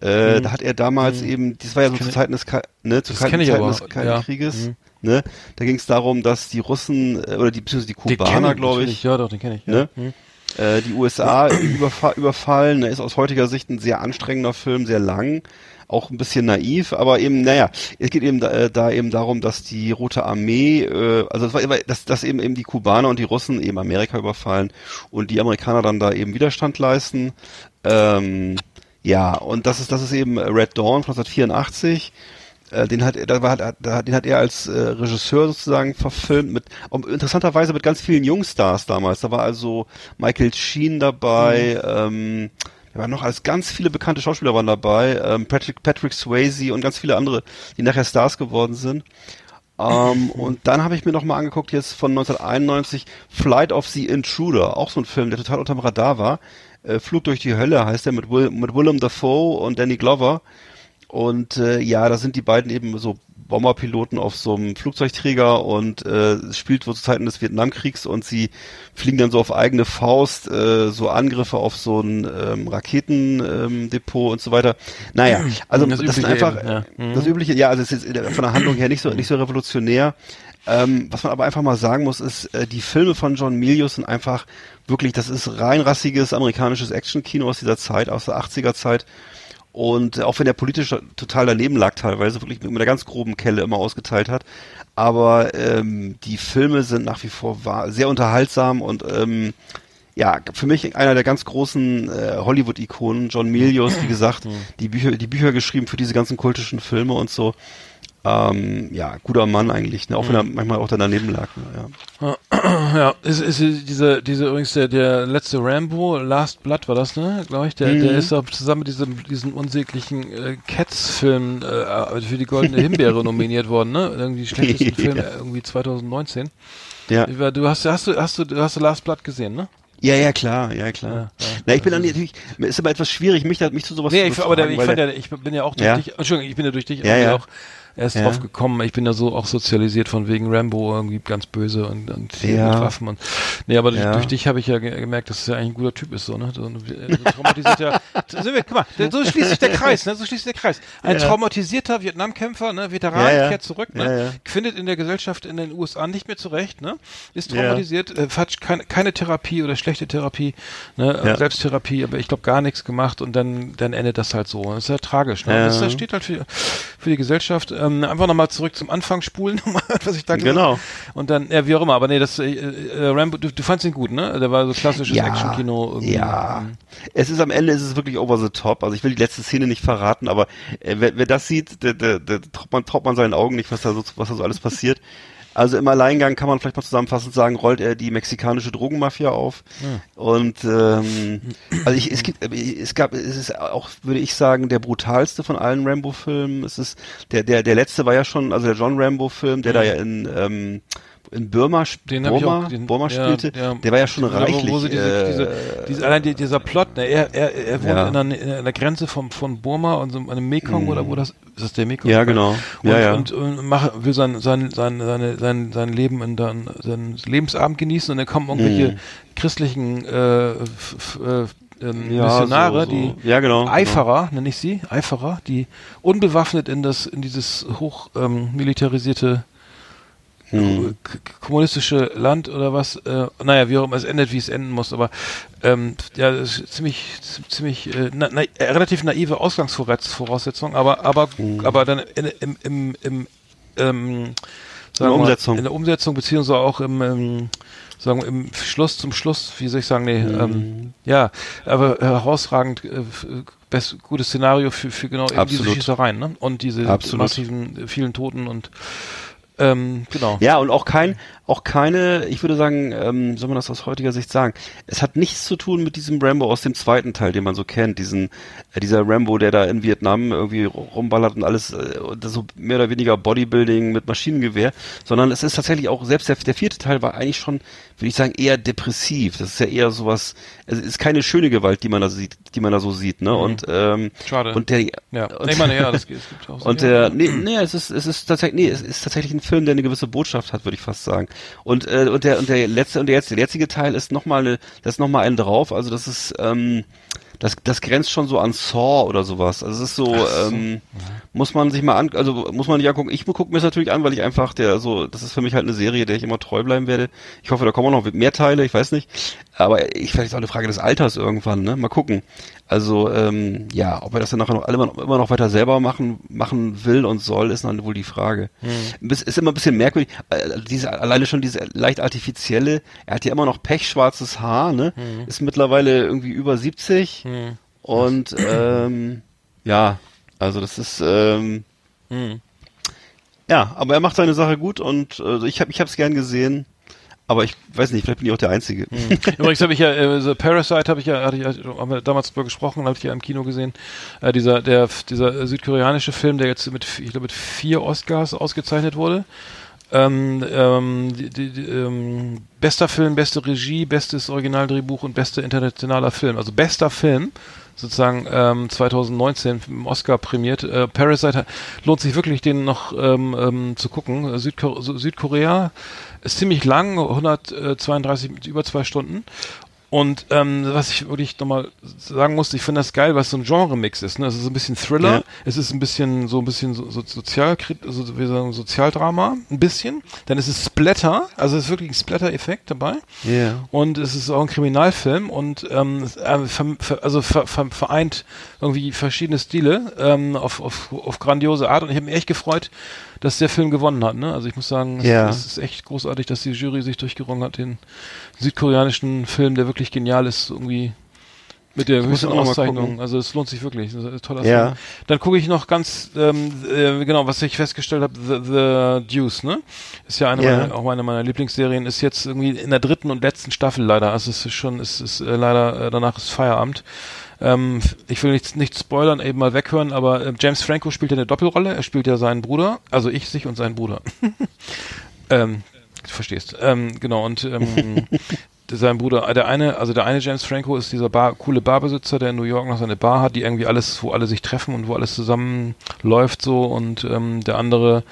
Äh, Da hat er damals eben, das war ja so zu Zeiten des, Ka- ne, zu Zeiten aber, des Kalten ja. Krieges. Mhm. Ne? Da ging es darum, dass die Russen äh, oder die, beziehungsweise die Kubaner, glaube ich, Ja, doch, den kenne ich. Ja. Ne? Hm. Äh, die USA (clears throat) überfa überfallen. Er ist aus heutiger Sicht ein sehr anstrengender Film, sehr lang, auch ein bisschen naiv, aber eben, naja, es geht eben da, äh, da eben darum, dass die Rote Armee, äh, also es war, immer- dass, dass eben eben die Kubaner und die Russen eben Amerika überfallen und die Amerikaner dann da eben Widerstand leisten. Ähm, ja, und das ist das ist eben Red Dawn von 1984. Äh, den hat, er- da war, da, den hat er als äh, Regisseur sozusagen verfilmt mit um, interessanterweise mit ganz vielen Jungstars damals. Da war also Michael Sheen dabei, ähm, da waren noch als ganz viele bekannte Schauspieler waren dabei, ähm, Patrick Patrick Swayze und ganz viele andere, die nachher Stars geworden sind. Ähm, (laughs) und dann habe ich mir noch mal angeguckt jetzt von 1991 Flight of the Intruder, auch so ein Film, der total unterm Radar war. Äh, Flug durch die Hölle heißt der mit, Will, mit Willem Dafoe und Danny Glover. Und äh, ja, da sind die beiden eben so Bomberpiloten auf so einem Flugzeugträger und äh, es spielt wohl zu Zeiten des Vietnamkriegs und sie fliegen dann so auf eigene Faust äh, so Angriffe auf so ein ähm, Raketendepot ähm, und so weiter. Naja, also Das das, Übliche einfach eben, ja. Mhm. das übliche, ja, also es ist von der Handlung her nicht so nicht so revolutionär. Ähm, was man aber einfach mal sagen muss, ist, äh, die Filme von John Milius sind einfach wirklich, das ist reinrassiges amerikanisches Actionkino aus dieser Zeit, aus der 80er Zeit. Und auch wenn der politisch total daneben lag teilweise, wirklich mit einer ganz groben Kelle immer ausgeteilt hat. Aber ähm, die Filme sind nach wie vor sehr unterhaltsam und ähm, ja, für mich einer der ganz großen äh, Hollywood-Ikonen, John Milius, wie (clears throat) gesagt, die Bücher, die Bücher geschrieben für diese ganzen kultischen Filme und so. Ähm, ja, guter Mann eigentlich, ne? auch wenn er manchmal auch da daneben lag. Ne? Ja. Ja, (clears throat) ist, ist diese, diese übrigens der, der letzte Rambo, Last Blood war das, ne? Glaube ich. Der, der ist auch zusammen mit diesem, diesem unsäglichen äh, Cats-Film äh, für die Goldene Himbeere nominiert worden, ne? Irgendwie schlechtesten (laughs) Film Ja. irgendwie 2019. Ja. Du hast, hast du, hast du, du hast Last Blood gesehen, ne? ja, ja, klar, ja, klar. Ja, ja. Na, ich bin dann natürlich, ist aber etwas schwierig, mich, mich zu sowas Nee, zu ich, aber der, ich fand ja, ich bin ja auch durch Ja. dich, Entschuldigung, ich bin ja durch dich Ja, ja. auch erst Ja. drauf gekommen. Ich bin ja so auch sozialisiert von wegen Rambo irgendwie ganz böse und, und Ja. mit Waffen und nee, aber durch, Ja. durch dich habe ich ja ge gemerkt, dass es ja eigentlich ein guter Typ ist so, ne? So, ein- so traumatisiert ja. (laughs) So, guck mal, so schließt sich der Kreis, ne? So schließt sich der Kreis. Ein Ja. traumatisierter Vietnamkämpfer, ne? Veteran Ja, ja. kehrt zurück, ne? Ja, ja. Findet in der Gesellschaft in den USA nicht mehr zurecht, ne? Ist Ja. traumatisiert, äh, hat keine, keine Therapie oder schlechte Therapie, ne? Ja. Selbsttherapie, aber ich glaube gar nichts gemacht und dann, dann endet das halt so. Das ist ja tragisch, ne? Ja. Das, das steht halt für, für die Gesellschaft. Ähm, einfach nochmal zurück zum Anfang spulen, (laughs) was ich da gesagt Genau. habe. Und dann, ja, wie auch immer, aber nee, das, äh, äh, Rambo, du, du fandst ihn gut, ne? Der war so klassisches Ja, Actionkino. Ja, es ist am Ende ist es wirklich over the top. Also ich will die letzte Szene nicht verraten, aber äh, wer, wer das sieht, der, der, der traut, man, traut man seinen Augen nicht, was da so, was da so alles passiert. Also im Alleingang kann man vielleicht mal zusammenfassend sagen, rollt er die mexikanische Drogenmafia auf. Und ähm, also ich, es gibt, es gab, es ist auch, würde ich sagen, der brutalste von allen Rambo-Filmen. Es ist der, der, der letzte war ja schon, also der John Rambo-Film, der da ja in ähm, in Burma, Den Burma, auch, den, Burma ja, spielte, ja. der war ja schon reichlich. Wo sie diese, äh, diese, diese, allein die, dieser Plot, ne, er, er, er wohnt Ja. in, einer, in einer Grenze vom, von Burma und so einem Mekong oder wo das, ist das der Mekong? Ja, genau. Und, Ja, ja. und, und mach, will sein, sein, sein, seine, sein, sein Leben in dann, sein Lebensabend genießen und dann kommen irgendwelche Mhm. christlichen, äh, f, f, äh, ähm, Ja, Missionare, so, so. die Ja, genau, Eiferer, nenne ich sie, Eiferer, die unbewaffnet in das, in dieses hoch ähm, militarisierte Hm. kommunistische Land oder was, äh, naja, wie auch immer, es endet, wie es enden muss, aber ähm, ja, das ist ziemlich, ziemlich äh, na, na, relativ naive Ausgangsvoraussetzung, aber aber Hm. aber dann in, im im im ähm, sagen der wir mal, Umsetzung. in der Umsetzung beziehungsweise auch im ähm, sagen wir, im Schluss zum Schluss, wie soll ich sagen, nee, Hm. ähm, ja, aber herausragend äh, best, gutes Szenario für, für genau eben diese. Schießereien, ne? Und diese Absolut. massiven, vielen Toten und Ähm, genau. Ja, und auch kein, auch keine, ich würde sagen, ähm, soll man das aus heutiger Sicht sagen, es hat nichts zu tun mit diesem Rambo aus dem zweiten Teil, den man so kennt, diesen, äh, dieser Rambo, der da in Vietnam irgendwie rumballert und alles, äh, das so mehr oder weniger Bodybuilding mit Maschinengewehr, sondern es ist tatsächlich auch, selbst der, der vierte Teil war eigentlich schon, würde ich sagen, eher depressiv. Das ist ja eher sowas, es ist keine schöne Gewalt, die man da sieht, die man da so sieht, ne, und, ähm, Schade. und der, ja. und, ich meine, ja, (laughs) das, es gibt auch so und der, nee, nee, es ist, es ist tatsächlich, nee, es ist tatsächlich ein Film, der eine gewisse Botschaft hat, würde ich fast sagen. Und, äh, und der, und der letzte, und der jetzt, der jetzige Teil ist nochmal das ist nochmal ein drauf, also das ist, ähm, das, das grenzt schon so an Saw oder sowas. Also es ist so, ähm, muss man sich mal an, also muss man nicht angucken. Ich gucke mir es natürlich an, weil ich einfach der so, das ist für mich halt eine Serie, der ich immer treu bleiben werde. Ich hoffe, da kommen auch noch mehr Teile, ich weiß nicht. Aber ich vielleicht auch eine Frage des Alters irgendwann, ne? Mal gucken. Also ähm, ja, ob er das dann nachher noch immer, immer noch weiter selber machen machen will und soll, ist dann wohl die Frage. Mhm. Ist immer ein bisschen merkwürdig. Äh, diese alleine schon diese leicht artifizielle. Er hat ja immer noch pechschwarzes Haar, ne? Mhm. Ist mittlerweile irgendwie über 70 mhm. Und ähm, ja, also das ist ähm, Mhm. ja, aber er macht seine Sache gut und äh, ich habe ich habe es gern gesehen. Aber ich weiß nicht, vielleicht bin ich auch der Einzige. Mhm. Übrigens habe ich ja, äh, The Parasite habe ich ja, hatte ich, haben wir damals drüber gesprochen, habe ich ja im Kino gesehen. Äh, dieser, der, dieser südkoreanische Film, der jetzt mit, ich glaube, mit vier Oscars ausgezeichnet wurde. Ähm, ähm, die, die, ähm, bester Film, beste Regie, bestes Originaldrehbuch und bester internationaler Film. Also bester Film sozusagen ähm, 2019 im Oscar prämiert. Äh, Parasite lohnt sich wirklich, den noch ähm, ähm, zu gucken. Südko Südkorea ist ziemlich lang, 132 über zwei Stunden. Und ähm, was ich wirklich nochmal sagen musste, ich finde das geil, was so ein Genre-Mix ist. Ne? Es ist ein bisschen Thriller, ja. es ist ein bisschen so ein bisschen so, so sozial, also wir sagen Sozialdrama, ein bisschen. Dann ist es Splatter, also es ist wirklich ein Splatter-Effekt dabei. Ja. Yeah. Und es ist auch ein Kriminalfilm und ähm, also vereint irgendwie verschiedene Stile ähm, auf, auf, auf grandiose Art. Und ich habe mich echt gefreut, dass der Film gewonnen hat. Ne? Also ich muss sagen, ja. es, es ist echt großartig, dass die Jury sich durchgerungen hat, den südkoreanischen Film, der wirklich genial ist, irgendwie mit der höchsten Auszeichnung. Also es lohnt sich wirklich. Das ist ein toller ja. Film. Dann gucke ich noch ganz ähm, äh, genau, was ich festgestellt habe, The, The Deuce, ne? Ist ja eine Ja. meiner, auch eine meiner Lieblingsserien, ist jetzt irgendwie in der dritten und letzten Staffel leider. Also es ist schon, es ist äh, leider, äh, danach ist Feierabend. Ähm, ich will nichts nicht spoilern, eben mal weghören, aber äh, James Franco spielt ja eine Doppelrolle. Er spielt ja seinen Bruder, also ich, sich und seinen Bruder. (laughs) ähm, du verstehst. Ähm, genau, und ähm, (laughs) sein Bruder, der eine, also der eine James Franco ist dieser Bar, coole Barbesitzer, der in New York noch seine Bar hat, die irgendwie alles, wo alle sich treffen und wo alles zusammen läuft so und ähm, der andere,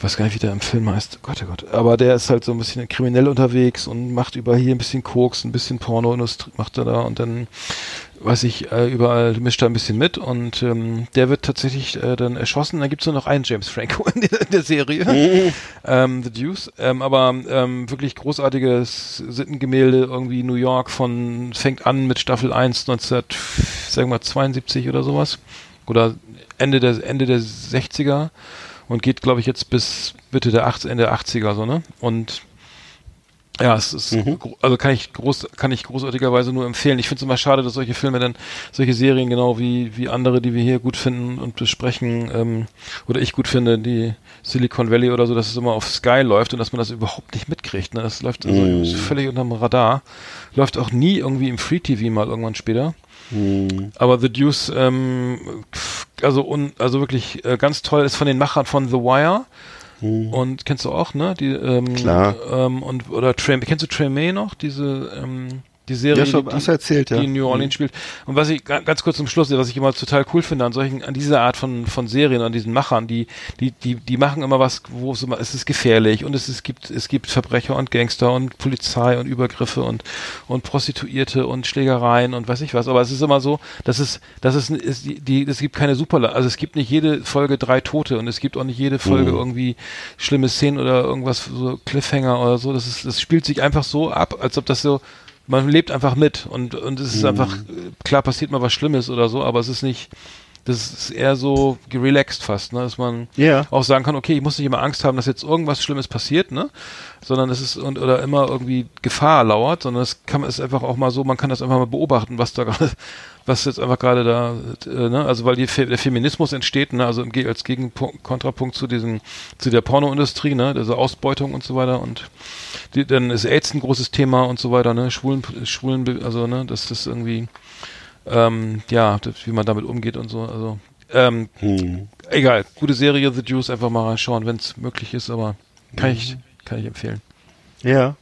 weiß gar nicht, wie der im Film heißt, Gott, oh Gott, aber der ist halt so ein bisschen kriminell unterwegs und macht über hier ein bisschen Koks, ein bisschen Pornoindustrie macht er da und dann weiß ich, äh, überall mischt er ein bisschen mit und ähm, der wird tatsächlich äh, dann erschossen. Dann gibt's nur noch einen James Franco (laughs) in der, in der Serie, ähm, The Deuce. Ähm, aber ähm, wirklich großartiges Sittengemälde, irgendwie New York von, fängt an mit Staffel 1, 19, sagen wir 72 oder sowas. Oder Ende der, Ende der 60er und geht, glaube ich, jetzt bis Mitte der 80, Ende der 80er so, ne? Und ja, es ist, gro- also kann ich groß, kann ich großartigerweise nur empfehlen. Ich finde es immer schade, dass solche Filme dann, solche Serien genau wie, wie andere, die wir hier gut finden und besprechen, ähm, oder ich gut finde, die Silicon Valley oder so, dass es immer auf Sky läuft und dass man das überhaupt nicht mitkriegt, ne? Das läuft also Mhm. völlig unterm Radar. Läuft auch nie irgendwie im Free TV mal irgendwann später. Hm. Aber The Deuce, ähm, also, un, also wirklich äh, ganz toll, ist von den Machern von The Wire. Und kennst du auch, ne? Die, ähm, Hm. Klar. Ähm, und, oder Trem kennst du Tremaine noch? Diese, ähm, die Serie, Ja, die, du erzählt, ja. die in New Orleans spielt. Und was ich ga- ganz kurz zum Schluss, was ich immer total cool finde an solchen, an dieser Art von von Serien, an diesen Machern, die die die die machen immer was, wo es immer es ist gefährlich und es ist, gibt es gibt Verbrecher und Gangster und Polizei und Übergriffe und und Prostituierte und Schlägereien und weiß ich was. Aber es ist immer so, dass es dass es ist die, die es gibt keine Super, also es gibt nicht jede Folge drei Tote und es gibt auch nicht jede Folge irgendwie schlimme Szenen oder irgendwas so Cliffhanger oder so. Das ist das spielt sich einfach so ab, als ob das so man lebt einfach mit und und es ist einfach äh, klar passiert mal was Schlimmes oder so, aber es ist nicht das ist eher so relaxed fast, ne? dass man Ja. auch sagen kann, okay, ich muss nicht immer Angst haben, dass jetzt irgendwas Schlimmes passiert, ne? sondern es ist und oder immer irgendwie Gefahr lauert, sondern es kann es einfach auch mal so, man kann das einfach mal beobachten, was da gerade was jetzt einfach gerade da, äh, ne, also weil die, Fe- der Feminismus entsteht, ne, also im, Ge- als Gegenpunkt, Kontrapunkt zu diesen, zu der Pornoindustrie, ne, diese Ausbeutung und so weiter und die, dann ist AIDS ein großes Thema und so weiter, ne, Schwulen, Schwulen, also ne, dass das irgendwie, ähm, ja, das, wie man damit umgeht und so, also, ähm, Hm. egal, gute Serie, The Juice, einfach mal reinschauen, wenn es möglich ist, aber kann ich, kann ich empfehlen. Ja.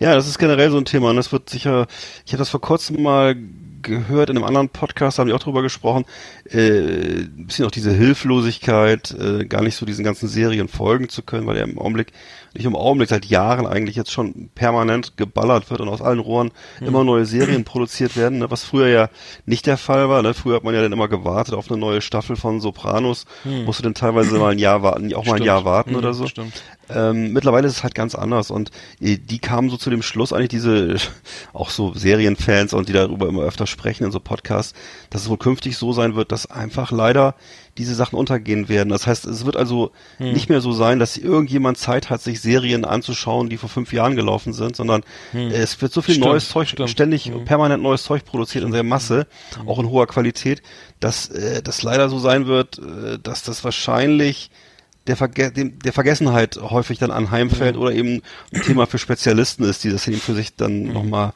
Ja, das ist generell so ein Thema und das wird sicher, ich habe das vor kurzem mal gehört in einem anderen Podcast, haben die auch drüber gesprochen, äh, ein bisschen auch diese Hilflosigkeit, äh, gar nicht so diesen ganzen Serien folgen zu können, weil ja im Augenblick, nicht im Augenblick, seit Jahren eigentlich jetzt schon permanent geballert wird und aus allen Rohren immer neue Serien produziert werden, ne, was früher ja nicht der Fall war. Ne? Früher hat man ja dann immer gewartet auf eine neue Staffel von Sopranos, musste dann teilweise mal ein Jahr warten, auch mal ein Stimmt. Jahr warten Mhm, oder so. Stimmt. Ähm, mittlerweile ist es halt ganz anders und äh, die kamen so zu dem Schluss, eigentlich diese, (laughs) auch so Serienfans und die darüber immer öfter sprechen in so Podcasts, dass es wohl künftig so sein wird, dass einfach leider diese Sachen untergehen werden. Das heißt, es wird also Hm. nicht mehr so sein, dass irgendjemand Zeit hat, sich Serien anzuschauen, die vor fünf Jahren gelaufen sind, sondern äh, es wird so viel Hm. Stimmt, neues Zeug, stimmt. ständig Hm. permanent neues Zeug produziert in der Masse, auch in hoher Qualität, dass äh, das leider so sein wird, äh, dass das wahrscheinlich der, Verge dem, der Vergessenheit häufig dann anheimfällt oder eben ein Thema für Spezialisten ist, die das eben für sich dann Mhm. nochmal.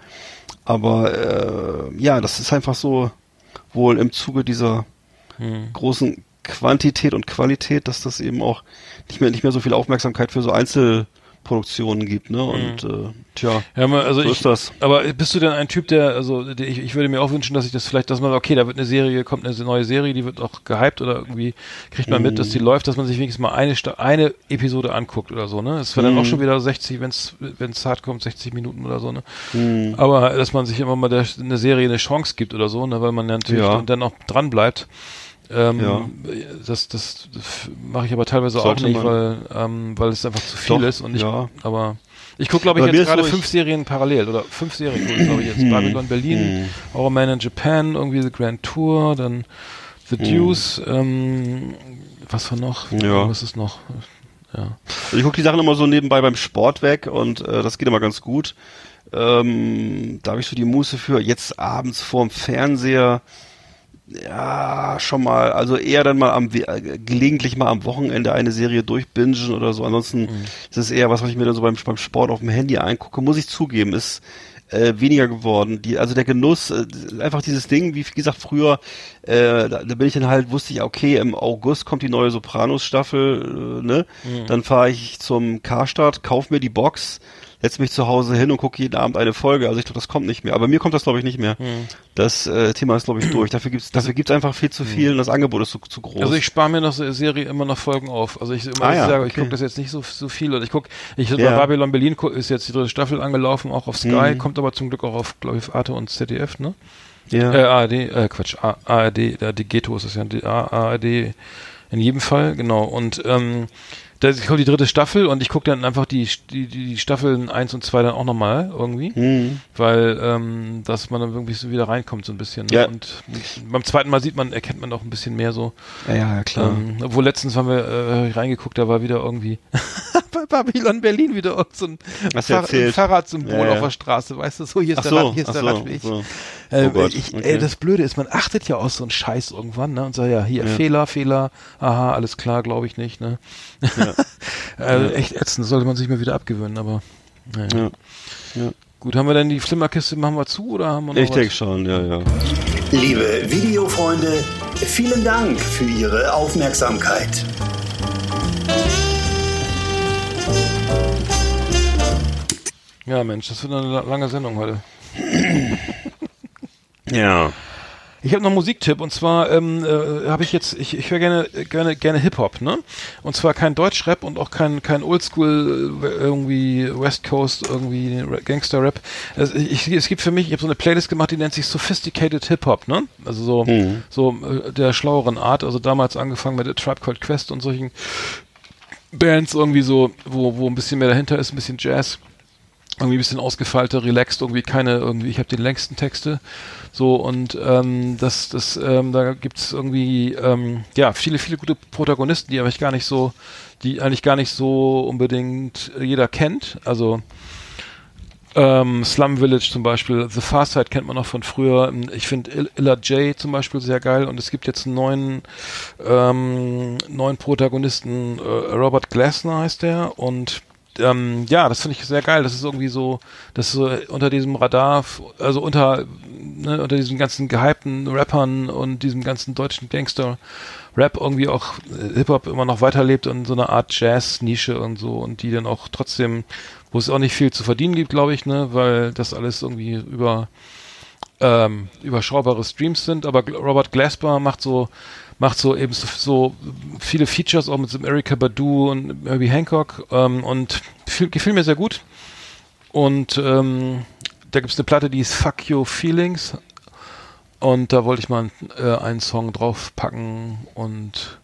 Aber äh, ja, das ist einfach so wohl im Zuge dieser Mhm. großen Quantität und Qualität, dass das eben auch nicht mehr nicht mehr so viel Aufmerksamkeit für so Einzelproduktionen gibt, ne? Und äh, tja, Ja, also so ich, ist das. Aber bist du denn ein Typ, der, also der, ich, ich würde mir auch wünschen, dass ich das vielleicht, dass man, okay, da wird eine Serie, kommt eine neue Serie, die wird auch gehypt oder irgendwie kriegt man mit, dass die läuft, dass man sich wenigstens mal eine, eine Episode anguckt oder so, ne? Es wäre dann auch schon wieder 60, wenn es wenn's hart kommt, 60 Minuten oder so, ne? Aber dass man sich immer mal der, eine Serie eine Chance gibt oder so, ne? Weil man natürlich Ja. dann, dann auch dran bleibt. Ähm, Ja. Das, das, mache ich aber teilweise Sollte auch nicht, weil, ähm, weil es einfach zu viel Doch, ist und ich, ja. aber ich gucke, glaube ich, jetzt gerade so, fünf Serien parallel oder fünf Serien, glaube ich, jetzt. Babylon Berlin, Our Man in Japan, irgendwie The Grand Tour, dann The Deuce, ähm, was war noch? Ja. Was ist noch? Ja. Also ich gucke die Sachen immer so nebenbei beim Sport weg und äh, das geht immer ganz gut. Ähm, da habe ich so die Muße für jetzt abends vorm Fernseher. Ja, schon mal, also eher dann mal am äh, gelegentlich mal am Wochenende eine Serie durchbingen oder so. Ansonsten ist es eher was, was ich mir dann so beim, beim Sport auf dem Handy eingucke, muss ich zugeben, ist äh, weniger geworden. Die, also der Genuss, äh, einfach dieses Ding, wie gesagt, früher, äh, da, da bin ich dann halt, wusste ich, okay, im August kommt die neue Sopranos-Staffel, äh, ne? Dann fahre ich zum Karstadt, kauf mir die Box, setze mich zu Hause hin und gucke jeden Abend eine Folge. Also ich glaube, das kommt nicht mehr. Aber mir kommt das, glaube ich, nicht mehr. Das äh, Thema ist, glaube ich, durch. Dafür gibt's, dafür gibt's einfach viel zu viel und das Angebot ist zu, zu groß. Also ich spare mir noch Serie immer noch Folgen auf. Also ich, immer, Ah ich ja, sage, ich okay. gucke das jetzt nicht so, so viel. Oder ich gucke, ich Ja. bei Babylon Berlin ist jetzt die dritte Staffel angelaufen, auch auf Sky, Mhm. kommt aber zum Glück auch auf, glaube ich, Arte und ZDF, ne? ja. Äh, ARD, äh, Quatsch, A- ARD, die Ghetto ist es ja, die A- ARD in jedem Fall, genau. Und ähm, da kommt die dritte Staffel und ich gucke dann einfach die, die, die Staffeln 1 und 2 dann auch nochmal irgendwie, Hm. weil ähm, dass man dann irgendwie so wieder reinkommt so ein bisschen. Ne? Ja. Und beim zweiten Mal sieht man, erkennt man auch ein bisschen mehr so. ja, ja, klar. Ähm, obwohl letztens haben wir äh, reingeguckt, da war wieder irgendwie (laughs) bei Babylon Berlin wieder so ein, Fahr ein Fahrradsymbol Ja, ja. auf der Straße, weißt du, so hier ist Ach der, so, Rad, hier ist der so, Radweg. so. Äh, Oh Gott, ich, okay. ey, das Blöde ist, man achtet ja aus so einen Scheiß irgendwann, ne? Und sagt, ja, hier, Fehler, Fehler, aha, alles klar, glaube ich nicht, ne? (laughs) äh, Echt ätzend, sollte man sich mal wieder abgewöhnen, aber naja. Ja. Gut, haben wir denn die Flimmerkiste, machen wir zu oder haben wir noch Ich denke schon, ja, ja. Liebe Videofreunde, vielen Dank für Ihre Aufmerksamkeit. Ja, Mensch, das wird eine la- lange Sendung heute. Ja. Ich habe noch einen Musiktipp und zwar ähm, äh, habe ich jetzt, ich, ich höre gerne gerne gerne Hip Hop, ne? Und zwar kein Deutschrap und auch kein kein Oldschool äh, irgendwie West Coast irgendwie Ra- Gangster Rap. Es, ich, es gibt für mich, ich habe so eine Playlist gemacht, die nennt sich Sophisticated Hip Hop, ne? Also so so äh, der schlaueren Art. Also damals angefangen mit der Tribe Called Quest und solchen Bands irgendwie so, wo wo ein bisschen mehr dahinter ist, ein bisschen Jazz. Irgendwie ein bisschen ausgefeilter, relaxed, irgendwie keine, irgendwie, ich habe die längsten Texte. So, und ähm, das, das, ähm, da gibt's irgendwie, ähm, ja, viele, viele gute Protagonisten, die eigentlich gar nicht so, die eigentlich gar nicht so unbedingt jeder kennt. Also ähm, Slum Village zum Beispiel, The Far Side kennt man noch von früher. Ich finde Il Illa J zum Beispiel sehr geil und es gibt jetzt einen neuen, ähm, neuen Protagonisten, äh, Robert Glasner heißt der und ähm, ja, das finde ich sehr geil. Das ist irgendwie so, das ist so unter diesem Radar, also unter, ne, unter diesen ganzen gehypten Rappern und diesem ganzen deutschen Gangster-Rap irgendwie auch äh, Hip-Hop immer noch weiterlebt in so einer Art Jazz-Nische und so und die dann auch trotzdem, wo es auch nicht viel zu verdienen gibt, glaube ich, ne, weil das alles irgendwie über ähm, überschaubare Streams sind, aber Robert Glasper macht so macht so eben so, so viele Features auch mit so Erika Badu und Herbie Hancock ähm, und viel, gefiel mir sehr gut. Und ähm, da gibt es eine Platte, die ist Fuck Your Feelings. Und da wollte ich mal äh, einen Song draufpacken und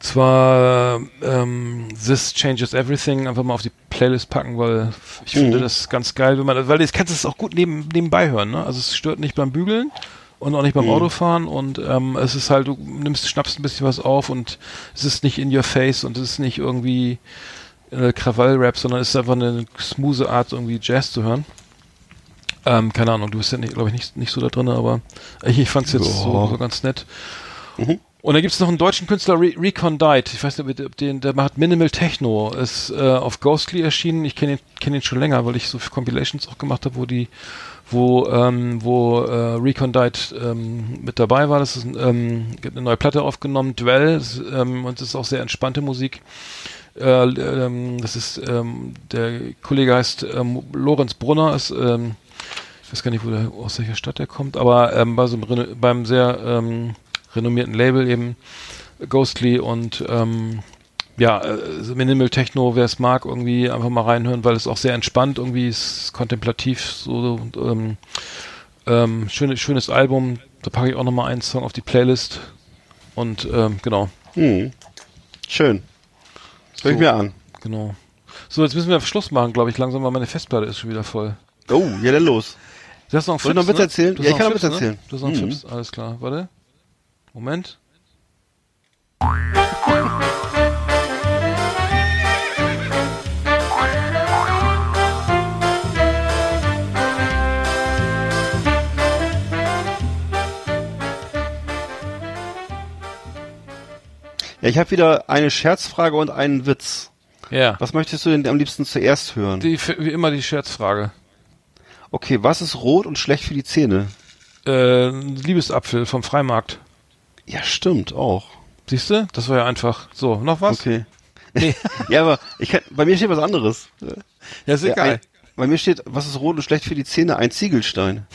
zwar ähm, This Changes Everything einfach mal auf die Playlist packen, weil ich mhm. finde das ganz geil, wenn man, weil jetzt kannst du es auch gut neben, nebenbei hören, ne? Also es stört nicht beim Bügeln und auch nicht beim mhm. Autofahren und ähm, es ist halt, du nimmst, schnappst ein bisschen was auf und es ist nicht in your face und es ist nicht irgendwie äh, Krawall-Rap, sondern es ist einfach eine smooth Art, irgendwie Jazz zu hören. Ähm, keine Ahnung, du bist ja, glaube ich, nicht, nicht so da drin, aber ich, ich fand es jetzt so, so, ganz nett. Mhm. Und da gibt es noch einen deutschen Künstler, Re Recondite. Ich weiß nicht, ob den, der macht Minimal Techno. Ist äh, auf Ghostly erschienen. Ich kenne ihn, kenn ihn schon länger, weil ich so Compilations auch gemacht habe, wo die wo, ähm, wo äh, Recondite ähm, mit dabei war. Das ist ähm, eine neue Platte aufgenommen, Dwell, das, ähm, und das ist auch sehr entspannte Musik. Äh, ähm, das ist ähm, der Kollege heißt Lorenz Brunner, ist, ich weiß gar nicht, wo der, aus welcher Stadt der kommt, aber bei so einem, beim sehr renommierten Label eben Ghostly und ähm, ja, äh, Minimal Techno, wer es mag, irgendwie einfach mal reinhören, weil es auch sehr entspannt irgendwie ist, kontemplativ, so ähm, ähm, schönes, schönes Album. Da packe ich auch nochmal einen Song auf die Playlist. Und ähm, genau. Hm. Schön. Das höre ich mir an. Genau. So, jetzt müssen wir Schluss machen, glaube ich, langsam, weil meine Festplatte ist schon wieder voll. Oh, ja, dann los. Du hast noch einen ich noch Witz ne? Ja, ich kann einen noch Fips, ne? erzählen. Du hast noch einen Mhm. Fips, alles klar. Warte. Moment. Ja, ich habe wieder eine Scherzfrage und einen Witz. Ja. Was möchtest du denn am liebsten zuerst hören? Die, wie immer die Scherzfrage. Okay, was ist rot und schlecht für die Zähne? Äh, Liebesapfel vom Freimarkt. Ja, stimmt, auch. Siehst du? Das war ja einfach. So, noch was? Okay. Nee. (laughs) ja, aber ich kann, bei mir steht was anderes. Ja, ist egal. ein, bei mir steht, was ist rot und schlecht für die Zähne? Ein Ziegelstein.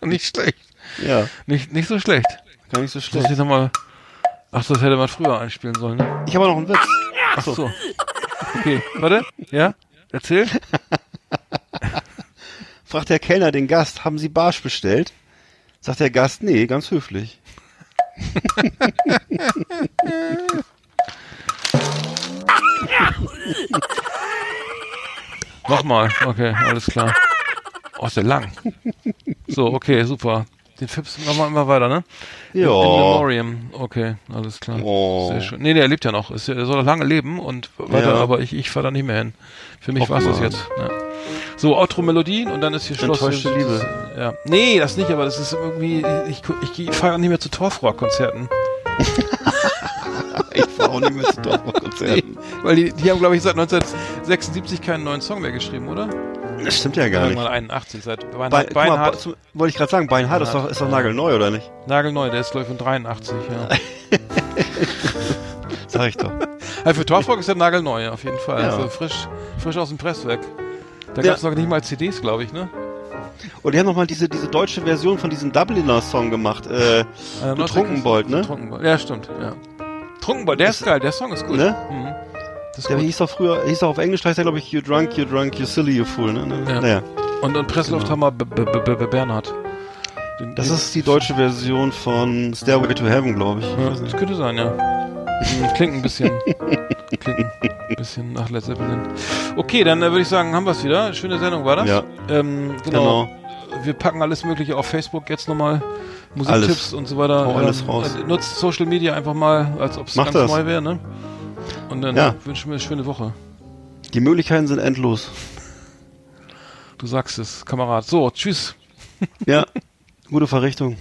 (laughs) Nicht schlecht. Ja, Nicht, nicht so schlecht. Gar nicht so Das schlecht. ich nochmal. Ach, das hätte man früher einspielen sollen, ne? Ich habe noch einen Witz. Ach so. Okay, warte. Ja? Erzähl. (laughs) Fragt der Kellner den Gast, haben Sie Barsch bestellt? Sagt der Gast, nee, ganz höflich. Nochmal. Okay, alles klar. Oh, ist der lang. So, okay, super. Den Fips machen wir immer weiter, ne? In, in Ja. Memoriam. Okay, alles klar. Oh. Sehr schön. Nee, der lebt ja noch. Ist, ja- der soll lange leben und weiter, Ja. aber ich, ich fahre da nicht mehr hin. Für mich war es das jetzt. Ja. So, Outro-Melodien und dann ist hier Schluss. Enttäuschte Das- Liebe. Ja. Nee, das nicht, aber das ist irgendwie, ich, ich, ich fahre nicht mehr zu Torfrock-Konzerten. (laughs) Ich fahre auch nicht mehr zu (laughs) Dortmund-Konzerten. Weil die, die haben, glaube ich, seit 1976 keinen neuen Song mehr geschrieben, oder? Das stimmt ja gar nicht. Irgendwann 81, seit Bei, Beinhard, guck mal, Beinhard Be- zum- wollte ich gerade sagen, Beinhard ist doch, ist doch nagelneu, oder nicht? nagelneu, der ist, glaube ich, von 83, ja. (laughs) Sag ich doch. Also für Torfrock ist der nagelneu, auf jeden Fall. Ja. Also frisch, frisch aus dem Presswerk. Da Ja. gab es noch nicht mal CDs, glaube ich, ne? Und die haben nochmal diese, diese deutsche Version von diesem Dubliner Song gemacht. Äh, Äh, Du Trunkenbold, ne? Trunkenbold. Ja, stimmt, ja. Trunkenbold, der ist geil, der Song ist gut. Ne? Mhm. Das der hieß doch früher, hieß doch auf Englisch, heißt der glaube ich You Drunk, You Drunk, You Silly, You Fool. Ne? ne? Ja. Naja. Und, und Presslufthammer genau. Bernhard. Den das ist die deutsche Version von Stairway to Heaven, glaube ich. Ja, das könnte sein, ja. Hm, klingt ein bisschen. Klingt ein bisschen nach Led Zeppelin. Okay, dann äh, würde ich sagen, haben wir es wieder. Schöne Sendung war das. Ja. Ähm, genau. genau. Wir packen alles Mögliche auf Facebook jetzt nochmal. Musiktipps und so weiter. Hau alles ähm, raus. Nutzt Social Media einfach mal, als ob es ganz das. neu wäre. Ne? Und dann ja. wünschen wir eine schöne Woche. Die Möglichkeiten sind endlos. Du sagst es, Kamerad. So, tschüss. Ja, gute Verrichtung.